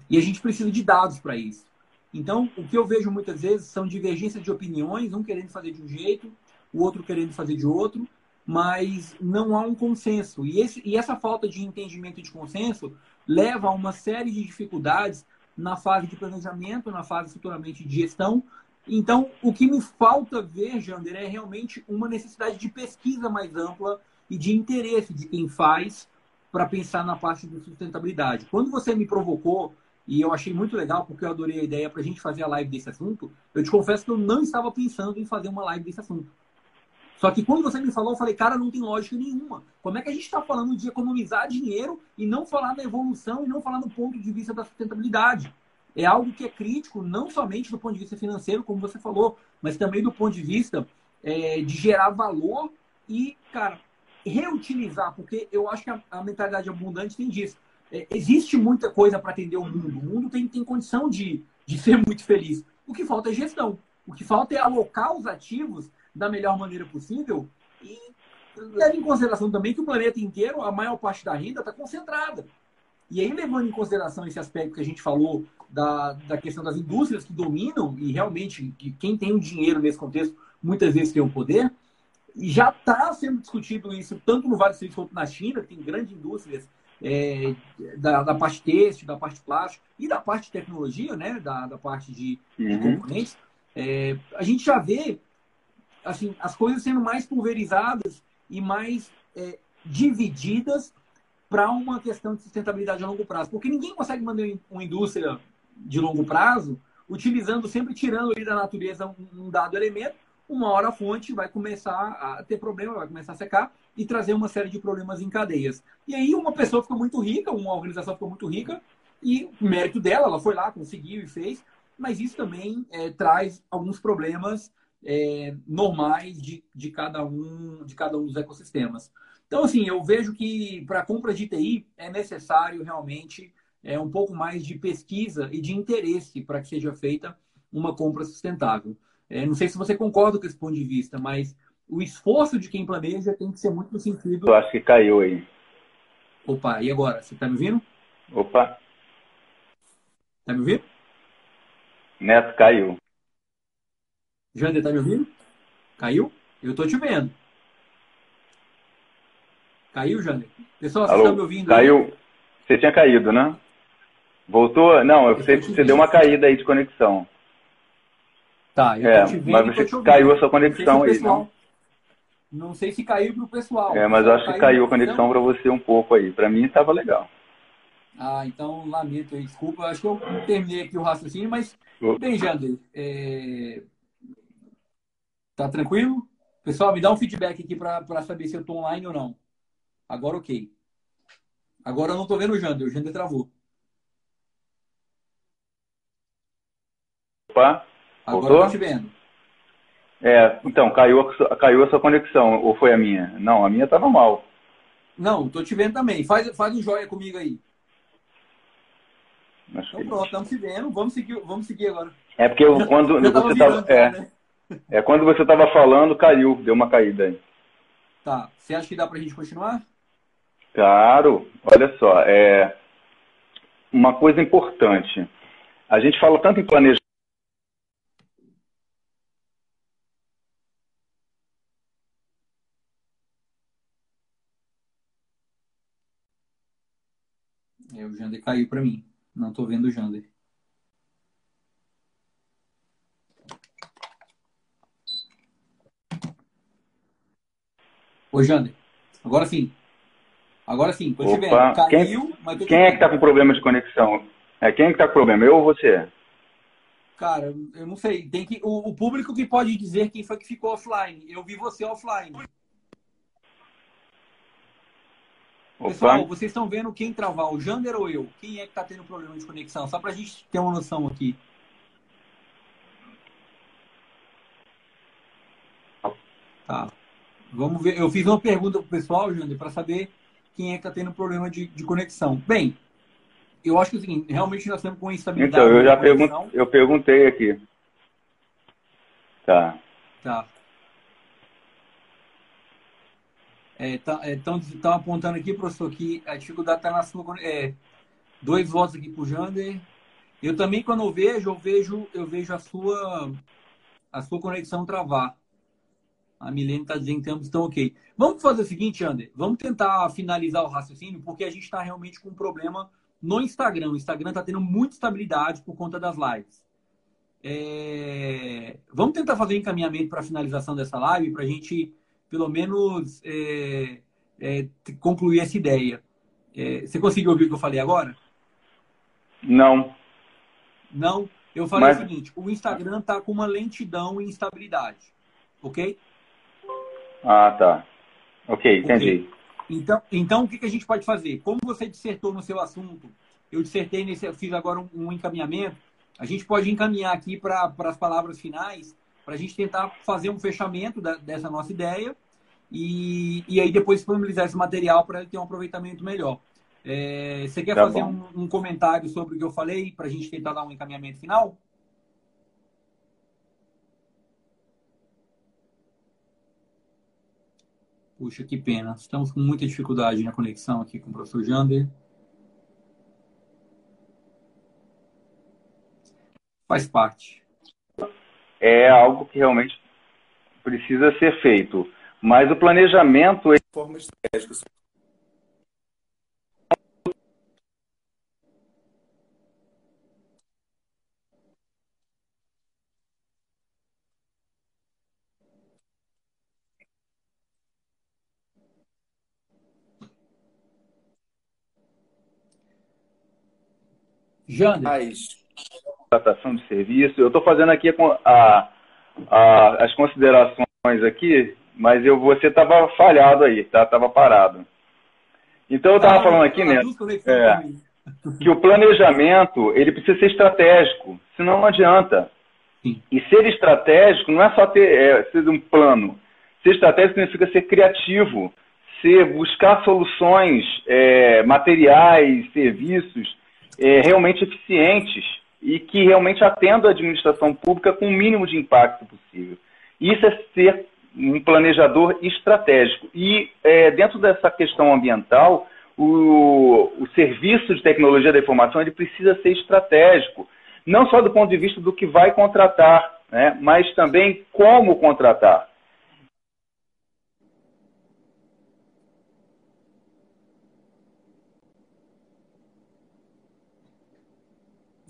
E a gente precisa de dados para isso. Então, o que eu vejo muitas vezes são divergências de opiniões, um querendo fazer de um jeito, o outro querendo fazer de outro, mas não há um consenso. E, esse, e essa falta de entendimento e de consenso leva a uma série de dificuldades na fase de planejamento, na fase futuramente de gestão. Então, o que me falta ver, Jander, é realmente uma necessidade de pesquisa mais ampla e de interesse de quem faz para pensar na parte de sustentabilidade. Quando você me provocou e eu achei muito legal, porque eu adorei a ideia para a gente fazer a live desse assunto. Eu te confesso que eu não estava pensando em fazer uma live desse assunto. Só que quando você me falou, eu falei, cara, não tem lógica nenhuma. Como é que a gente está falando de economizar dinheiro e não falar da evolução e não falar do ponto de vista da sustentabilidade? É algo que é crítico, não somente do ponto de vista financeiro, como você falou, mas também do ponto de vista é, de gerar valor e, cara, reutilizar, porque eu acho que a, a mentalidade abundante tem disso é, existe muita coisa para atender o mundo. O mundo tem, tem condição de, de ser muito feliz. O que falta é gestão. O que falta é alocar os ativos da melhor maneira possível e leva em consideração também que o planeta inteiro, a maior parte da renda está concentrada. E aí, levando em consideração esse aspecto que a gente falou da, da questão das indústrias que dominam, e realmente que quem tem o dinheiro nesse contexto muitas vezes tem o poder, já está sendo discutido isso tanto no Vale do Silício quanto na China, que tem grandes indústrias é, da, da, parte têxtil, da parte plástica e da parte de tecnologia, né? Da, da parte de, uhum. de componentes, é, a gente já vê assim, as coisas sendo mais pulverizadas e mais é, divididas para uma questão de sustentabilidade a longo prazo. Porque ninguém consegue manter uma indústria de longo prazo utilizando, sempre tirando ali da natureza um, dado elemento uma hora a fonte vai começar a ter problema, vai começar a secar e trazer uma série de problemas em cadeias. E aí uma pessoa ficou muito rica, uma organização ficou muito rica e o mérito dela, ela foi lá, conseguiu e fez, mas isso também é, traz alguns problemas é, normais de, de, cada um, de cada um dos ecossistemas. Então, assim, eu vejo que para a compra de TI é necessário realmente é, um pouco mais de pesquisa e de interesse para que seja feita uma compra sustentável. É, não sei se você concorda com esse ponto de vista, mas o esforço de quem planeja tem que ser muito no sentido. Eu acho que caiu aí. Opa, e agora? Você está me ouvindo? Opa. Está me ouvindo? Neto, caiu. Jander, está me ouvindo? Caiu? Eu estou te vendo. Caiu, Jander? Pessoal, você está me ouvindo? Caiu. Aí? Você tinha caído, né? Voltou? Não, eu sei que você deu uma caída aí de conexão. Tá, eu é, vendo, mas você caiu a sua conexão aí, não? Não sei se caiu para o pessoal. É, mas eu acho que caiu a conexão para você um pouco aí. Para mim estava legal. Ah, então lamento aí, desculpa. Acho que eu terminei aqui o raciocínio, mas bem, Jander, é... tá tranquilo? Pessoal, me dá um feedback aqui para saber se eu estou online ou não. Agora, ok. Agora eu não estou vendo o Jander. O Jander travou. Opa, Agora eu estou te vendo. É, então, caiu, caiu a sua conexão, ou foi a minha? Não, a minha tá normal. Não, tô te vendo também. Faz, faz um joia comigo aí. Acho então que... pronto, estamos se vendo. Vamos seguir, vamos seguir agora. É porque eu, quando você tava. É, né? é, quando você tava falando, caiu, deu uma caída aí. Tá. Você acha que dá pra gente continuar? Claro, olha só, é uma coisa importante. A gente fala tanto em planejamento. É, o Jander caiu para mim. Não estou vendo o Jander. Ô, Jander. Agora sim. Agora sim, tô te vendo. Caiu, quem, mas tô Quem é que tá com problema de conexão? É, quem é que tá com problema? Eu ou você? Cara, eu não sei. Tem que, o, o público que pode dizer quem foi que ficou offline. Eu vi você offline. Opa. Pessoal, vocês estão vendo quem travar, o Jander ou eu? Quem é que está tendo problema de conexão? Só para a gente ter uma noção aqui. Tá. Vamos ver. Eu fiz uma pergunta para o pessoal, Jander, para saber quem é que está tendo problema de, de, conexão. Bem, eu acho que assim, realmente nós estamos com instabilidade. Então, eu já pergun eu perguntei aqui. Tá. Tá. Estão é, tá, é, apontando aqui, professor, que a dificuldade está na sua. É, dois votos aqui para o Jander. Eu também, quando eu vejo, eu vejo, eu vejo a sua, a sua conexão travar. A Milene está dizendo que ambos estão ok. Vamos fazer o seguinte, Ander. Vamos tentar finalizar o raciocínio, porque a gente está realmente com um problema no Instagram. O Instagram está tendo muita estabilidade por conta das lives. É... Vamos tentar fazer um encaminhamento para a finalização dessa live, para a gente pelo menos é, é, concluir essa ideia. É, você conseguiu ouvir o que eu falei agora? Não. Não? Eu falei Mas... o seguinte: o Instagram está com uma lentidão e instabilidade. Ok? Ah, tá. Ok, entendi. Okay. Então, então, o que, que a gente pode fazer? Como você dissertou no seu assunto, eu dissertei nesse, eu fiz agora um, um encaminhamento. A gente pode encaminhar aqui para as palavras finais, para a gente tentar fazer um fechamento da, dessa nossa ideia e, e aí depois disponibilizar esse material para ele ter um aproveitamento melhor. É, você quer tá fazer um, um, comentário sobre o que eu falei para a gente tentar dar um encaminhamento final? Puxa, que pena. Estamos com muita dificuldade na conexão aqui com o professor Jander. Faz parte. É algo que realmente precisa ser feito. Mas o planejamento. É Forma estratégica. Jander. Tratação de serviço. Eu estou fazendo aqui a, a, as considerações aqui mas eu, você estava falhado aí, tá? Tava parado. Então eu estava ah, falando aqui, né? É, que o planejamento ele precisa ser estratégico, senão não adianta. Sim. E ser estratégico não é só ter, é, ser um plano. Ser estratégico significa ser criativo, ser buscar soluções é, materiais, serviços é, realmente eficientes e que realmente atendam a administração pública com o mínimo de impacto possível. Isso é ser um planejador estratégico. E é, dentro dessa questão ambiental, o, o, serviço de tecnologia da informação ele precisa ser estratégico, não só do ponto de vista do que vai contratar, né, mas também como contratar.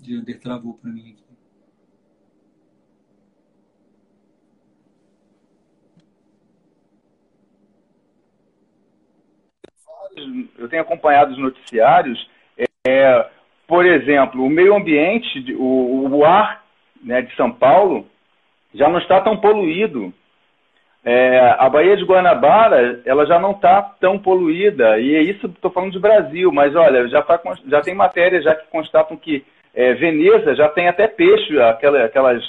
Jander travou para mim aqui. eu tenho acompanhado os noticiários, é, por exemplo, o meio ambiente, o, o ar né, de São Paulo já não está tão poluído. é, a Baía de Guanabara ela já não está tão poluída, e é isso estou falando de Brasil, mas olha, já, tá, já tem matérias já que constatam que é, Veneza já tem até peixe, aquela, aquelas,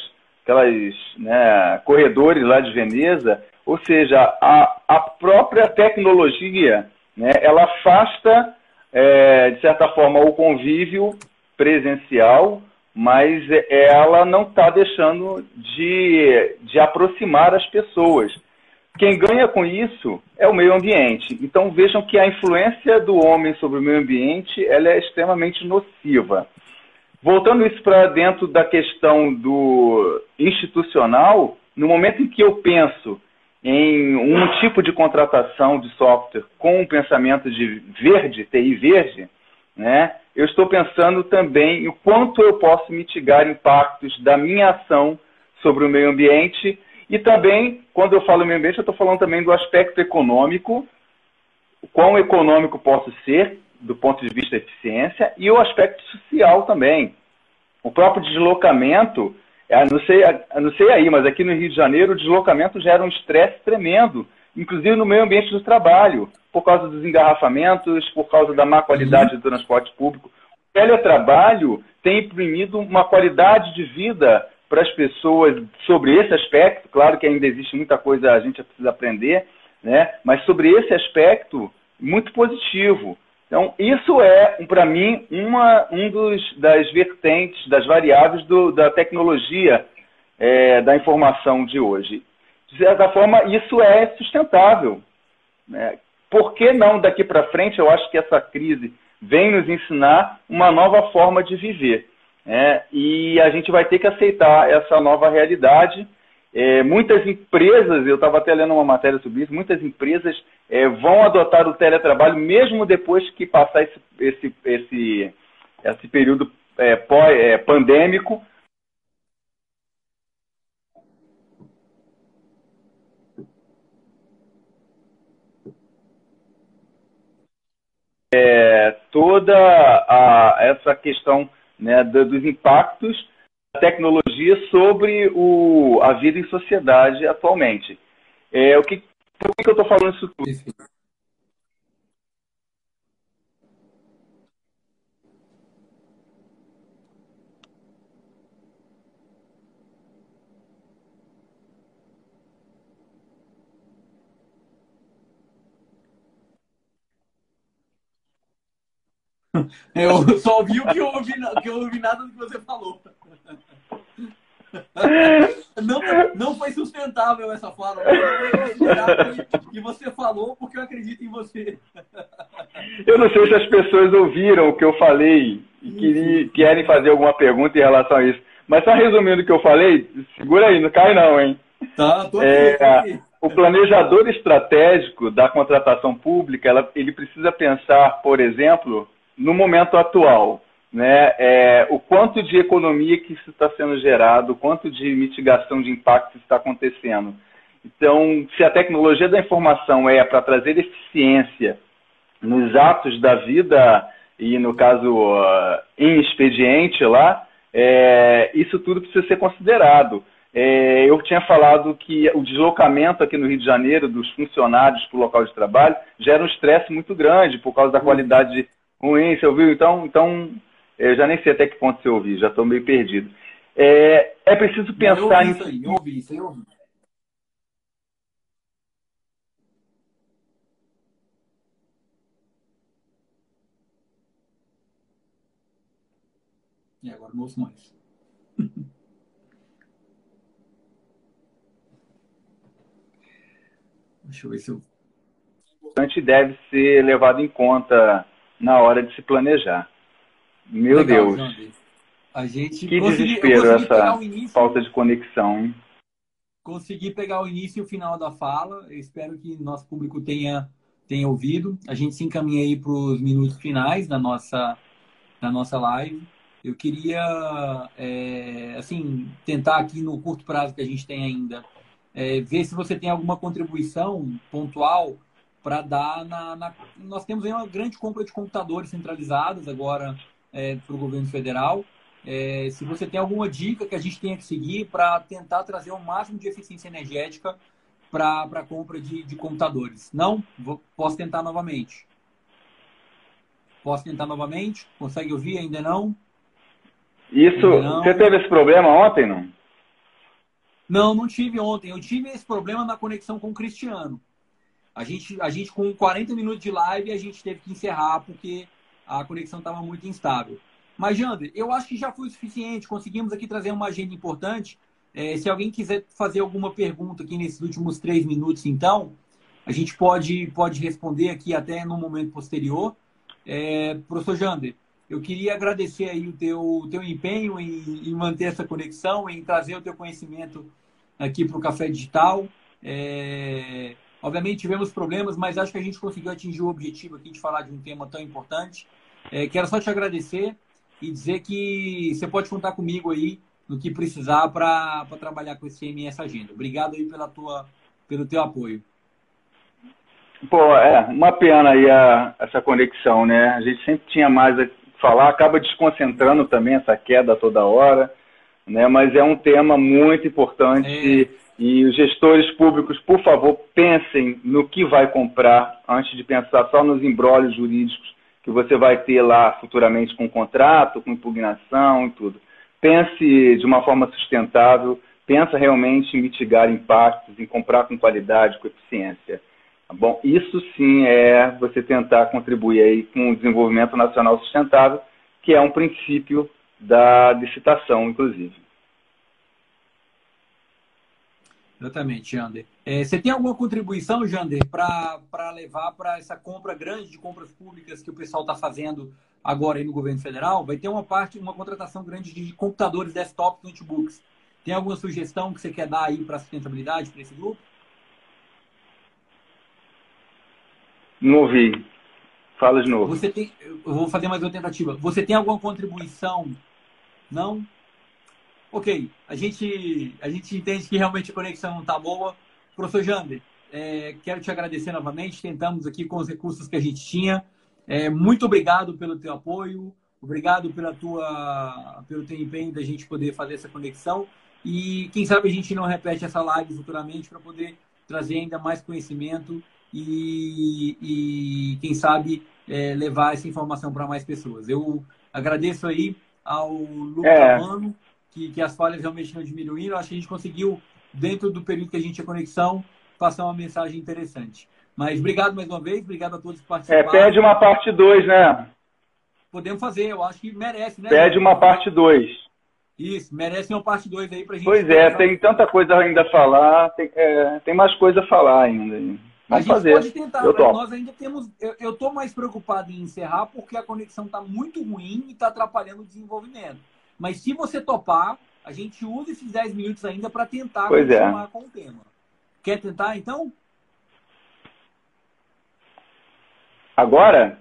aquelas né, corredores lá de Veneza, ou seja, a, a própria tecnologia né, ela afasta, é, de certa forma, o convívio presencial, mas ela não está deixando de, de aproximar as pessoas. Quem ganha com isso é o meio ambiente. Então vejam que a influência do homem sobre o meio ambiente ela é extremamente nociva. Voltando isso para dentro da questão do institucional, no momento em que eu penso em um tipo de contratação de software com um pensamento de verde, TI verde, né, eu estou pensando também em quanto eu posso mitigar impactos da minha ação sobre o meio ambiente. E também, quando eu falo meio ambiente, eu estou falando também do aspecto econômico, quão econômico posso ser do ponto de vista da eficiência e o aspecto social também. O próprio deslocamento, não sei, não sei aí, mas aqui no Rio de Janeiro o deslocamento gera um estresse tremendo, inclusive no meio ambiente do trabalho, por causa dos engarrafamentos, por causa da má qualidade do transporte público. O teletrabalho tem imprimido uma qualidade de vida para as pessoas sobre esse aspecto. Claro que ainda existe muita coisa a gente precisa aprender, né? mas sobre esse aspecto, muito positivo. Então, isso é, para mim, uma um dos, das vertentes, das variáveis do, da tecnologia é, da informação de hoje. De certa forma, isso é sustentável. Né? Por que não daqui para frente? Eu acho que essa crise vem nos ensinar uma nova forma de viver. É, e a gente vai ter que aceitar essa nova realidade. É, muitas empresas, eu estava até lendo uma matéria sobre isso, muitas empresas é, vão adotar o teletrabalho mesmo depois que passar esse, esse, esse, esse período é, é, pandêmico. É, toda a, essa questão né, dos impactos tecnologia sobre o, a vida em sociedade atualmente. É, o que, por que eu estou falando isso tudo? <laughs> Eu só ouvi o que eu ouvi, que eu ouvi nada do que você falou. <laughs> Não, não foi sustentável essa fala. E você falou porque eu acredito em você. Eu não sei se as pessoas ouviram o que eu falei e queria, querem fazer alguma pergunta em relação a isso. Mas só resumindo o que eu falei, segura aí, não cai não, hein? Tá, tô aqui, é, aqui. O planejador estratégico da contratação pública, ela, ele precisa pensar, por exemplo, no momento atual, né, é, o quanto de economia que isso está sendo gerado, o quanto de mitigação de impacto está acontecendo. Então, se a tecnologia da informação é para trazer eficiência nos atos da vida e, no caso, uh, em expediente lá, é, isso tudo precisa ser considerado. É, eu tinha falado que o deslocamento aqui no Rio de Janeiro dos funcionários para o local de trabalho gera um estresse muito grande por causa da qualidade ruim, você ouviu? Então, então eu já nem sei até que ponto você ouviu, já estou meio perdido. É, é preciso pensar eu ouvi Isso aí, eu ouvi isso, eu ouvi. E agora não ouço mais. <laughs> Deixa eu ver se eu. importante deve ser levado em conta na hora de se planejar. Meu Legal, Deus. A gente que desespero essa falta de conexão. Consegui pegar o início e o final da fala. Eu espero que nosso público tenha, tenha ouvido. A gente se encaminha aí para os minutos finais da nossa, da nossa live. Eu queria, é, assim, tentar aqui no curto prazo que a gente tem ainda, é, ver se você tem alguma contribuição pontual para dar na, na, Nós temos aí uma grande compra de computadores centralizados agora é, para o governo federal. É, se você tem alguma dica que a gente tenha que seguir para tentar trazer o máximo de eficiência energética para a compra de, de computadores. Não? Vou, posso tentar novamente. Posso tentar novamente? Consegue ouvir? Ainda não? Isso. Ainda não. Você teve esse problema ontem, não? Não, não tive ontem. Eu tive esse problema na conexão com o Cristiano. A gente, a gente com 40 minutos de live, a gente teve que encerrar porque a conexão estava muito instável. Mas, Jander, eu acho que já foi o suficiente. Conseguimos aqui trazer uma agenda importante. É, se alguém quiser fazer alguma pergunta aqui nesses últimos três minutos, então, a gente pode, pode responder aqui até no momento posterior. É, professor Jander, eu queria agradecer aí o teu, teu empenho em, em manter essa conexão, em trazer o teu conhecimento aqui para o Café Digital. É, obviamente tivemos problemas, mas acho que a gente conseguiu atingir o objetivo aqui de falar de um tema tão importante. É, quero só te agradecer e dizer que você pode contar comigo aí no que precisar para trabalhar com esse MS Agenda. Obrigado aí pela tua, pelo teu apoio. Pô, é uma pena aí a, essa conexão, né? A gente sempre tinha mais falar, acaba desconcentrando também essa queda toda hora, né? mas é um tema muito importante é. E os gestores públicos, por favor, pensem no que vai comprar antes de pensar só nos embrólios jurídicos que você vai ter lá futuramente com contrato, com impugnação e tudo. Pense de uma forma sustentável, pensa realmente em mitigar impactos, em comprar com qualidade, com eficiência. Tá bom, isso sim é você tentar contribuir aí com o desenvolvimento nacional sustentável, que é um princípio da licitação, inclusive. Exatamente, Jander. É, você tem alguma contribuição, Jander, para levar para essa compra grande de compras públicas que o pessoal está fazendo agora aí no governo federal? Vai ter uma parte, uma contratação grande de computadores, desktops, notebooks. Tem alguma sugestão que você quer dar aí para a sustentabilidade para esse grupo? Não ouvi. Fala de novo. Você tem, eu vou fazer mais uma tentativa. Você tem alguma contribuição? Não? Ok. A gente, a gente entende que realmente a conexão não está boa. Professor Jander, é, quero te agradecer novamente. Tentamos aqui com os recursos que a gente tinha. É, muito obrigado pelo teu apoio. Obrigado pela tua, pelo teu empenho da gente poder fazer essa conexão. E quem sabe a gente não repete essa live futuramente para poder trazer ainda mais conhecimento e, e quem sabe, é, levar essa informação para mais pessoas. Eu agradeço aí ao Lucas é. Mano, que, que as falhas realmente não diminuíram. Acho que a gente conseguiu, dentro do período que a gente tinha conexão, passar uma mensagem interessante. Mas obrigado mais uma vez, obrigado a todos que participaram. É, pede uma parte 2, né? Podemos fazer, eu acho que merece, né? Pede uma parte 2. Isso, merece uma parte 2 aí pra gente. Pois é, tem tanta coisa ainda a falar, tem, é, tem mais coisa a falar ainda. Vamos a gente fazer. pode tentar, eu nós ainda temos. Eu estou mais preocupado em encerrar porque a conexão está muito ruim e está atrapalhando o desenvolvimento. Mas se você topar, a gente usa esses 10 minutos ainda para tentar pois é. continuar é. com o tema. Quer tentar então? Agora?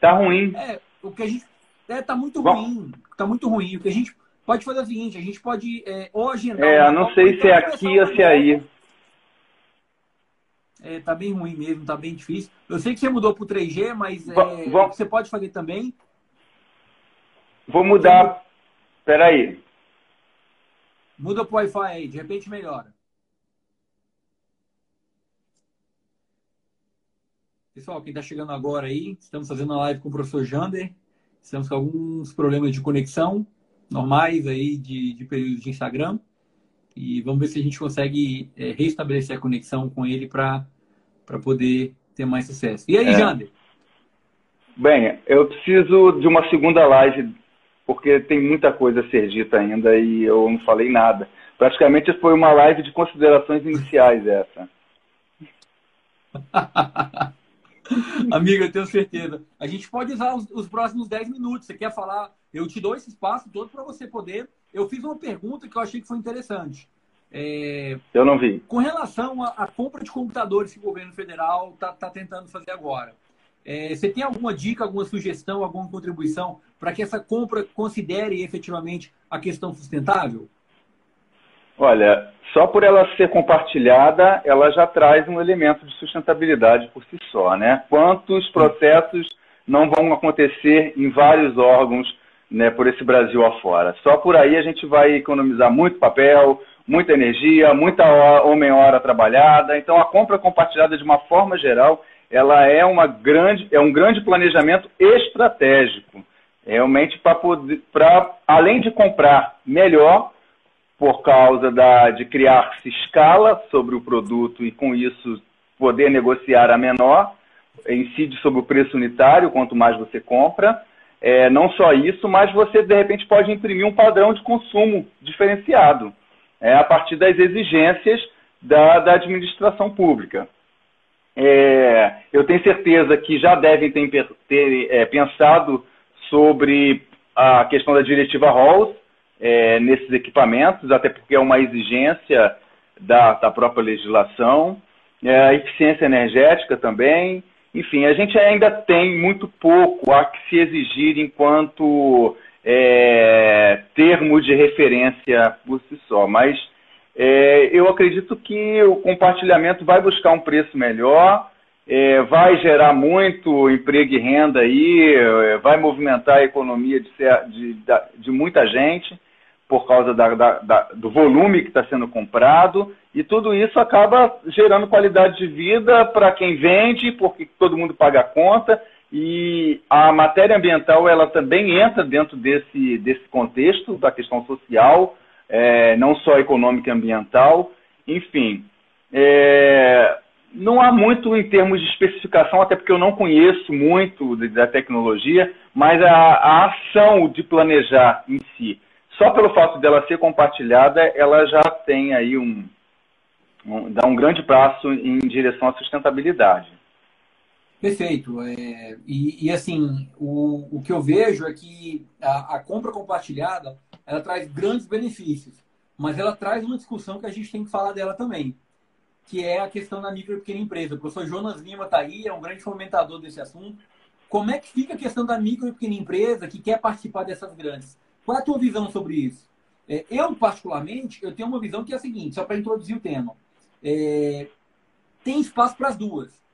Tá ruim. É, o que a gente. É, tá muito Bom. ruim. Tá muito ruim. O que a gente pode fazer é o seguinte: a gente pode é, ou agendar. É, não sei se é aqui ou se é aí é, tá bem ruim mesmo, tá bem difícil. Eu sei que você mudou pro 3G, mas é, você pode fazer também. Vou mudar. Espera aí. Muda pro Wi-Fi aí, de repente melhora. Pessoal, quem está chegando agora aí, estamos fazendo a live com o professor Jander. Estamos com alguns problemas de conexão normais aí de, de período de Instagram. E vamos ver se a gente consegue é, restabelecer a conexão com ele para poder ter mais sucesso. E aí, é. Jander? Bem, eu preciso de uma segunda live, porque tem muita coisa a ser dita ainda e eu não falei nada. Praticamente foi uma live de considerações iniciais essa. <laughs> Amiga, eu tenho certeza. A gente pode usar os, os, próximos 10 minutos. Você quer falar? Eu te dou esse espaço todo para você poder. Eu fiz uma pergunta que eu achei que foi interessante. É, eu não vi. Com relação à, compra de computadores que o governo federal está tá tentando fazer agora. É, você tem alguma dica, alguma sugestão, alguma contribuição para que essa compra considere efetivamente a questão sustentável? Olha, só por ela ser compartilhada, ela já traz um elemento de sustentabilidade por si só, né? Quantos processos não vão acontecer em vários órgãos, né, por esse Brasil afora? Só por aí a gente vai economizar muito papel, muita energia, muita homem-hora trabalhada. Então, a compra compartilhada, de uma forma geral, ela é, uma grande, é um grande planejamento estratégico. Realmente, para além de comprar melhor, por causa da, de criar-se escala sobre o produto e, com isso, poder negociar a menor, incide sobre o preço unitário, quanto mais você compra. É, não só isso, mas você, de repente, pode imprimir um padrão de consumo diferenciado é, a partir das exigências da, da administração pública. É, eu tenho certeza que já devem ter, ter é, pensado sobre a questão da diretiva Halls é, nesses equipamentos, até porque é uma exigência da, da própria legislação, é, eficiência energética também. Enfim, a gente ainda tem muito pouco a que se exigir enquanto é, termo de referência por si só, mas é, eu acredito que o compartilhamento vai buscar um preço melhor, é, vai gerar muito emprego e renda aí, é, vai movimentar a economia de, de, de muita gente por causa da, da, da, do volume que está sendo comprado, e tudo isso acaba gerando qualidade de vida para quem vende, porque todo mundo paga a conta, e a matéria ambiental ela também entra dentro desse, desse contexto da questão social, é, não só econômica e ambiental. Enfim, é, não há muito em termos de especificação, até porque eu não conheço muito da tecnologia, mas a, a ação de planejar em si, só pelo fato dela ser compartilhada, ela já tem aí um, um dá um grande passo em direção à sustentabilidade. Perfeito. É, e, e, assim, o, o que eu vejo é que a, a, compra compartilhada ela traz grandes benefícios, mas ela traz uma discussão que a gente tem que falar dela também, que é a questão da micro e pequena empresa. O professor Jonas Lima está aí, é um grande fomentador desse assunto. Como é que fica a questão da micro e pequena empresa que quer participar dessas grandes? Qual é a tua visão sobre isso? É, eu, particularmente, eu tenho uma visão que é a seguinte, só para introduzir o tema. É, tem espaço para as duas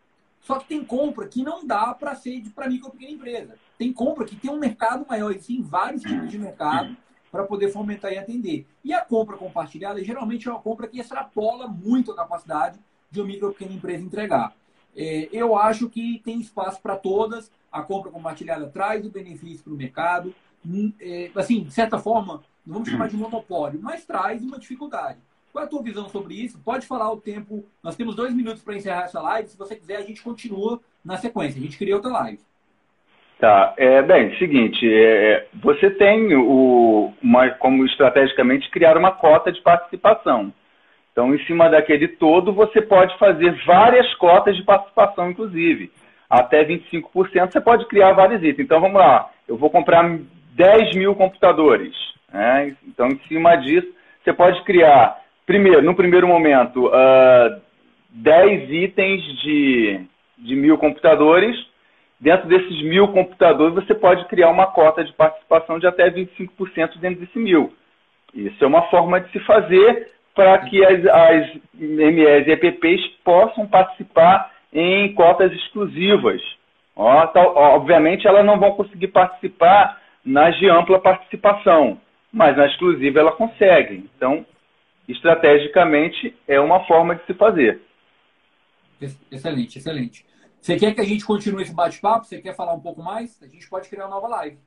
só que tem compra que não dá para ser para micro ou pequena empresa. Tem compra que tem um mercado maior, e sim vários tipos de mercado para poder fomentar e atender. E a compra compartilhada geralmente é uma compra que extrapola muito a capacidade de uma micro ou pequena empresa entregar. É, eu acho que tem espaço para todas. A compra compartilhada traz o benefício para o mercado. Hum, é, assim, de certa forma, não vamos chamar de monopólio, mas traz uma dificuldade. Qual é a tua visão sobre isso? Pode falar o tempo. Nós temos dois minutos para encerrar essa live. Se você quiser, a gente continua na sequência. A gente cria outra live. Tá. É, bem, seguinte, é, você tem o, uma, como estrategicamente criar uma cota de participação. Então, em cima daquele todo, você pode fazer várias cotas de participação, inclusive. Até 25% você pode criar vários itens. Então, vamos lá. Eu vou comprar 10 mil computadores. Né? Então, em cima disso, você pode criar primeiro, no primeiro momento, uh, ah, 10 itens de, de mil computadores. Dentro desses mil computadores, você pode criar uma cota de participação de até 25% dentro desse mil. Isso é uma forma de se fazer para que as, as MEs e EPPs possam participar em cotas exclusivas. Ó, tal, obviamente, elas não vão conseguir participar nas de ampla participação, mas na exclusiva ela consegue. Então, estrategicamente é uma forma de se fazer. Excelente, excelente. Você quer que a gente continue esse bate-papo? Você quer falar um pouco mais? A gente pode criar uma nova live.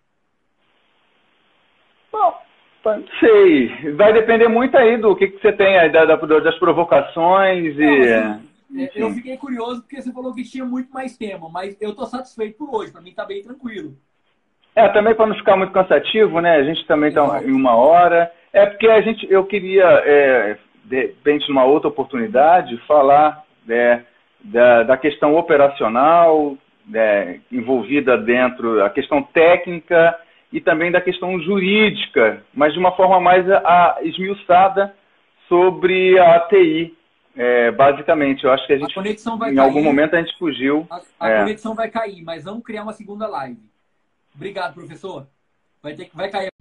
Bom, não sei. Vai depender muito aí do que, que você tem aí, da, das provocações e. Não, é, eu fiquei curioso porque você falou que tinha muito mais tema, mas eu estou satisfeito por hoje. Para mim está bem tranquilo. É, também para não ficar muito cansativo, né? A gente também está em uma hora. É porque a gente, eu queria, é, de repente, numa outra oportunidade, falar é, da, da, questão operacional é, envolvida dentro, a questão técnica e também da questão jurídica, mas de uma forma mais a, esmiuçada sobre a TI. É, basicamente, eu acho que a gente, a em cair, algum momento, a gente fugiu. A, a é. conexão vai cair, mas vamos criar uma segunda live. Obrigado, professor. Vai, ter, vai cair.